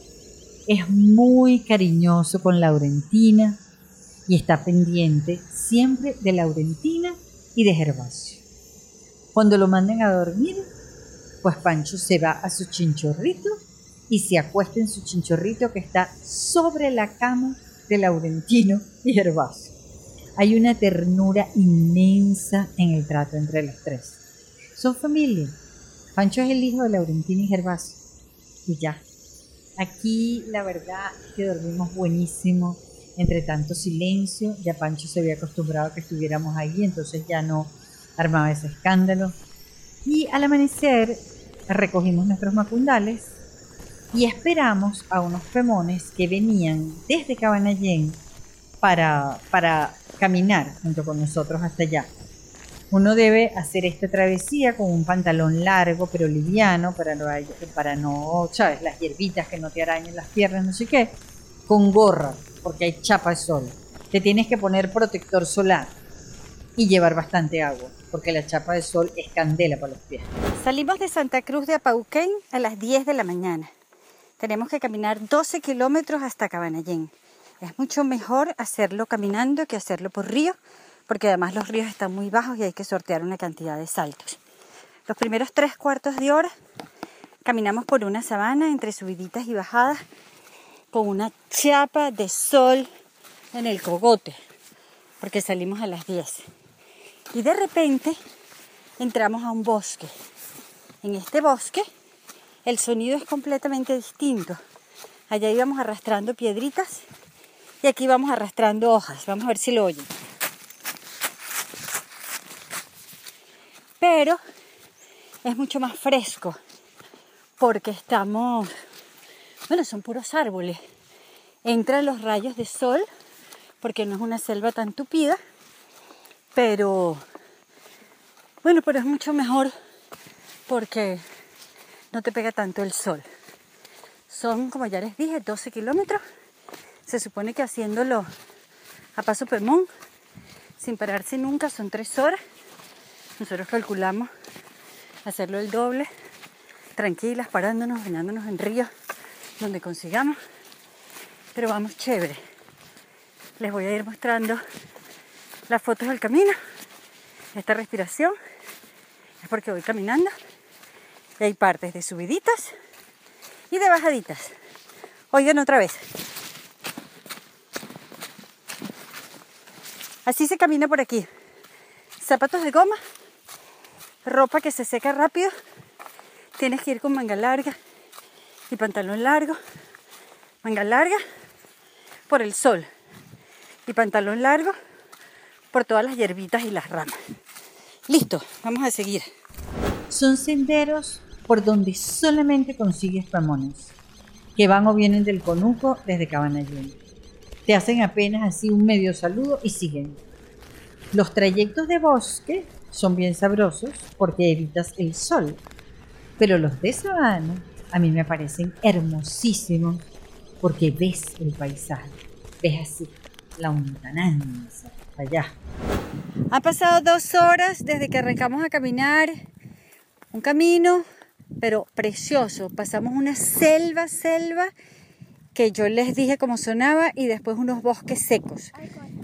Es muy cariñoso con Laurentina y está pendiente siempre de Laurentina y de Gervasio. Cuando lo manden a dormir, pues Pancho se va a su chinchorrito y se acuesta en su chinchorrito que está sobre la cama de Laurentino y Gervasio. Hay una ternura inmensa en el trato entre los tres. Son familia. Pancho es el hijo de Laurentino y Gervasio. Y ya. Aquí la verdad que dormimos buenísimo entre tanto silencio. Ya Pancho se había acostumbrado a que estuviéramos ahí, entonces ya no armaba ese escándalo. Y al amanecer recogimos nuestros macundales y esperamos a unos femones que venían desde Cabanallén para, para caminar junto con nosotros hasta allá. Uno debe hacer esta travesía con un pantalón largo pero liviano para no, para no, ¿sabes? Las hierbitas que no te arañen las piernas, no sé qué. Con gorra, porque hay chapa de sol. Te tienes que poner protector solar y llevar bastante agua, porque la chapa de sol es candela para los pies. Salimos de Santa Cruz de Apauquén a las 10 de la mañana. Tenemos que caminar 12 kilómetros hasta Cabanallén. Es mucho mejor hacerlo caminando que hacerlo por río, porque además los ríos están muy bajos y hay que sortear una cantidad de saltos. Los primeros tres cuartos de hora caminamos por una sabana entre subiditas y bajadas con una chapa de sol en el cogote, porque salimos a las 10. Y de repente entramos a un bosque. En este bosque el sonido es completamente distinto. Allá íbamos arrastrando piedritas y aquí vamos arrastrando hojas. Vamos a ver si lo oyen. Pero es mucho más fresco porque estamos, bueno, son puros árboles. Entran los rayos de sol porque no es una selva tan tupida, pero bueno, pero es mucho mejor porque no te pega tanto el sol. Son, como ya les dije, 12 kilómetros. Se supone que haciéndolo a paso pemón, sin pararse nunca, son 3 horas. Nosotros calculamos hacerlo el doble, tranquilas, parándonos, bañándonos en ríos, donde consigamos. Pero vamos chévere. Les voy a ir mostrando las fotos del camino. Esta respiración es porque voy caminando y hay partes de subiditas y de bajaditas. Oigan otra vez. Así se camina por aquí. Zapatos de goma ropa que se seca rápido, tienes que ir con manga larga y pantalón largo, manga larga por el sol y pantalón largo por todas las hierbitas y las ramas. Listo, vamos a seguir. Son senderos por donde solamente consigues pamones, que van o vienen del conuco desde Cabanallén. Te hacen apenas así un medio saludo y siguen. Los trayectos de bosque son bien sabrosos porque evitas el sol. Pero los de sabana a mí me parecen hermosísimos porque ves el paisaje, ves así la montananza allá. Han pasado dos horas desde que arrancamos a caminar, un camino, pero precioso. Pasamos una selva, selva, que yo les dije cómo sonaba, y después unos bosques secos.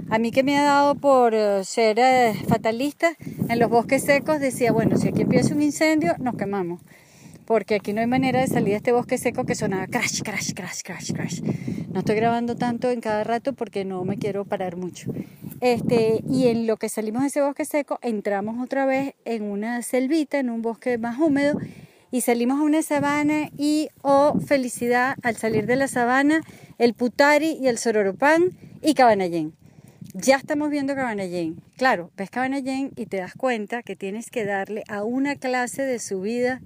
A mí que me ha dado por eh, ser eh, fatalista, en los bosques secos decía, bueno, si aquí empieza un incendio, nos quemamos. Porque aquí no hay manera de salir de este bosque seco que sonaba crash, crash, crash, crash, crash. No estoy grabando tanto en cada rato porque no me quiero parar mucho. Este, y en lo que salimos de ese bosque seco, entramos otra vez en una selvita, en un bosque más húmedo, y salimos a una sabana y, oh felicidad, al salir de la sabana, el Putari y el Sororopán y Cabanallén ya estamos viendo Cabanallén. Claro, ves Cabanallén y te das cuenta que tienes que darle a una clase de subida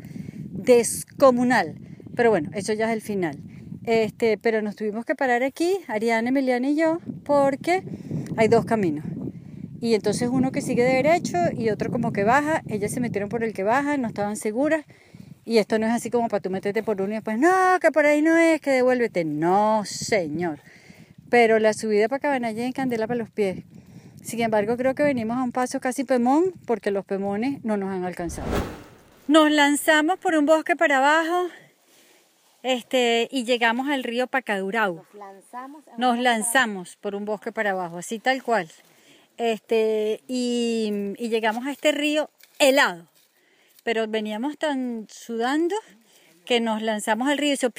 descomunal. Pero bueno, eso ya es el final. Este, pero nos tuvimos que parar aquí, Ariana, Emiliana y yo, porque hay dos caminos. Y entonces uno que sigue de derecho y otro como que baja. Ellas se metieron por el que baja, no estaban seguras. Y esto no es así como para tú meterte por uno y después, no, que por ahí no es, que devuélvete. No, señor pero la subida para Cabanalla en candela para los pies. Sin embargo, creo que venimos a un paso casi pemón porque los pemones no nos han alcanzado. Nos lanzamos por un bosque para abajo Este, y llegamos al río Pacadurau. Nos lanzamos por un bosque para abajo, así tal cual. Este, y, y llegamos a este río helado. Pero veníamos tan sudando que nos lanzamos al río y hizo.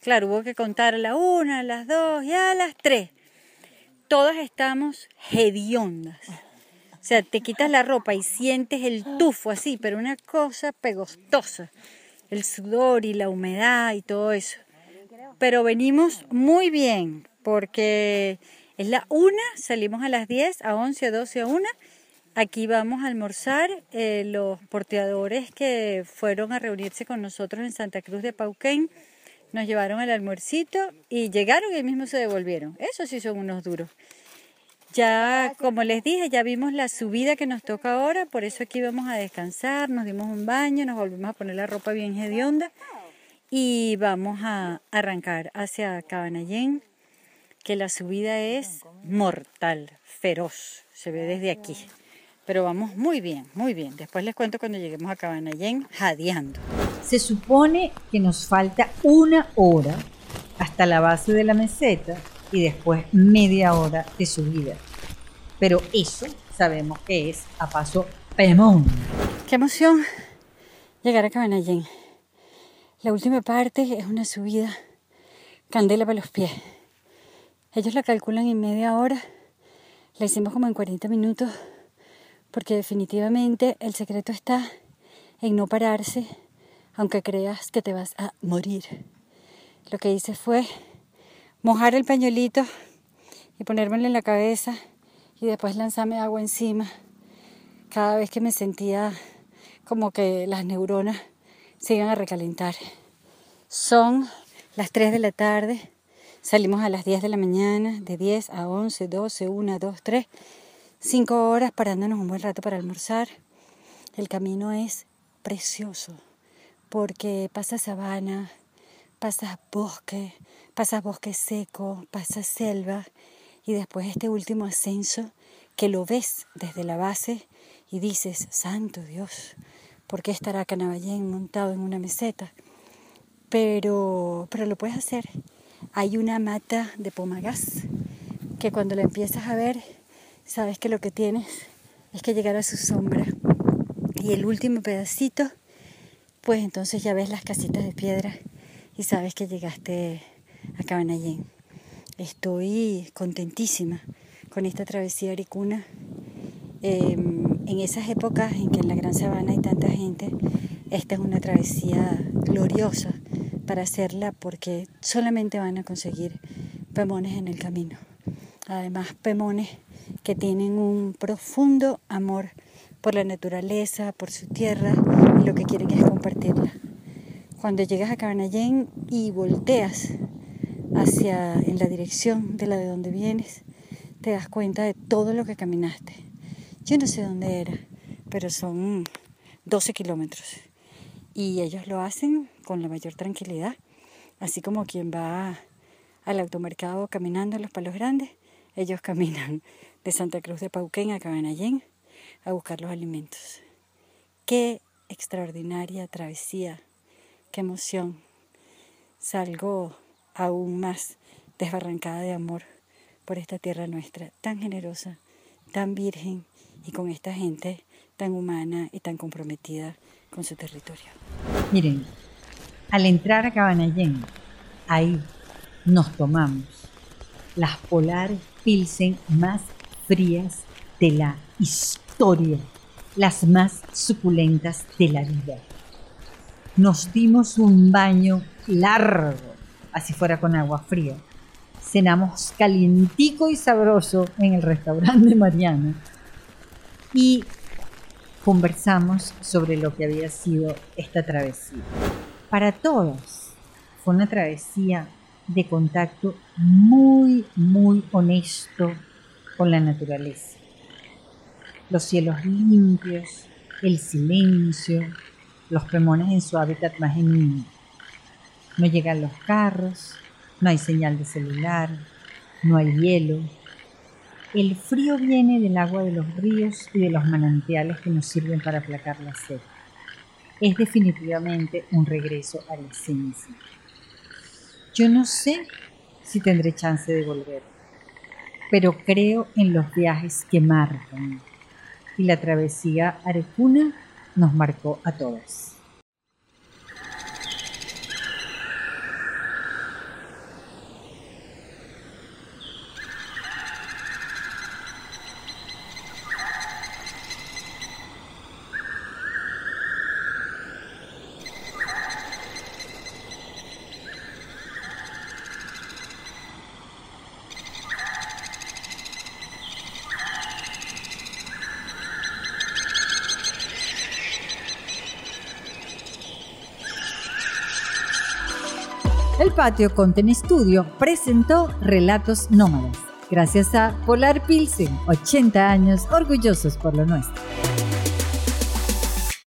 Claro, hubo que contar a la una, las dos y a las tres. Todas estamos hediondas. O sea, te quitas la ropa y sientes el tufo así, pero una cosa pegostosa. El sudor y la humedad y todo eso. Pero venimos muy bien, porque es la una, salimos a las 10, a 11, a 12, a 1. Aquí vamos a almorzar. eh, los porteadores que fueron a reunirse con nosotros en Santa Cruz de Pauquén nos llevaron el almuercito y llegaron y mismo se devolvieron. Esos sí son unos duros. Ya, como les dije, ya vimos la subida que nos toca ahora, por eso aquí vamos a descansar, nos dimos un baño, nos volvimos a poner la ropa bien hedionda y vamos a arrancar hacia Cabanallén, que la subida es mortal, feroz, se ve desde aquí. Pero vamos muy bien, muy bien. Después les cuento cuando lleguemos a Cabanallén, jadeando. Se supone que nos falta una hora hasta la base de la meseta y después media hora de subida. Pero eso sabemos que es a paso pemón. Qué emoción llegar a Cabanallén. La última parte es una subida candela para los pies. Ellos la calculan en media hora. La hicimos como en 40 minutos porque definitivamente el secreto está en no pararse aunque creas que te vas a morir. Lo que hice fue mojar el pañuelito y ponérmelo en la cabeza y después lanzarme agua encima cada vez que me sentía como que las neuronas se iban a recalentar. Son las 3 de la tarde, salimos a las 10 de la mañana, de 10 a 11, 12, 1, 2, 3, 5 horas parándonos un buen rato para almorzar. El camino es precioso porque pasa sabana, pasas bosque, pasas bosque seco, pasas selva y después este último ascenso que lo ves desde la base y dices, santo Dios, ¿por qué estará Canaballén montado en una meseta? Pero, pero lo puedes hacer. Hay una mata de pomagás que cuando la empiezas a ver, sabes que lo que tienes es que llegar a su sombra. Y el último pedacito, pues entonces ya ves las casitas de piedra y sabes que llegaste a Cabanallén. Estoy contentísima con esta travesía aricuna. Eh, en esas épocas en que en la Gran Sabana hay tanta gente, esta es una travesía gloriosa para hacerla porque solamente van a conseguir pemones en el camino. Además, pemones que tienen un profundo amor por la naturaleza, por su tierra y lo que quieren es compartirla. Cuando llegas a Cabanallén y volteas hacia en la dirección de la de donde vienes, te das cuenta de todo lo que caminaste. Yo no sé dónde era, pero son 12 kilómetros. Y ellos lo hacen con la mayor tranquilidad, así como quien va al automercado caminando en los palos grandes, ellos caminan de Santa Cruz de Pauquén a Cabanallén a buscar los alimentos. Qué extraordinaria travesía, qué emoción. Salgo aún más desbarrancada de amor por esta tierra nuestra, tan generosa, tan virgen y con esta gente tan humana y tan comprometida con su territorio. Miren, al entrar a Cabanallén, ahí nos tomamos las polares pilsen más frías de la historia, las más suculentas de la vida. Nos dimos un baño largo, así fuera con agua fría. Cenamos calientico y sabroso en el restaurante de Mariana y conversamos sobre lo que había sido esta travesía. Para todos fue una travesía de contacto muy, muy honesto con la naturaleza. Los cielos limpios, el silencio, los pemones en su hábitat más genuino. No llegan los carros, no hay señal de celular, no hay hielo. El frío viene del agua de los ríos y de los manantiales que nos sirven para aplacar la sed. es definitivamente un regreso a la esencia. Yo no sé si tendré chance de volver, pero creo en los viajes que marcan y la travesía Arecuna nos marcó a todos. Patio Content Studio presentó Relatos Nómadas, gracias a Polar Pilsen, 80 años orgullosos por lo nuestro.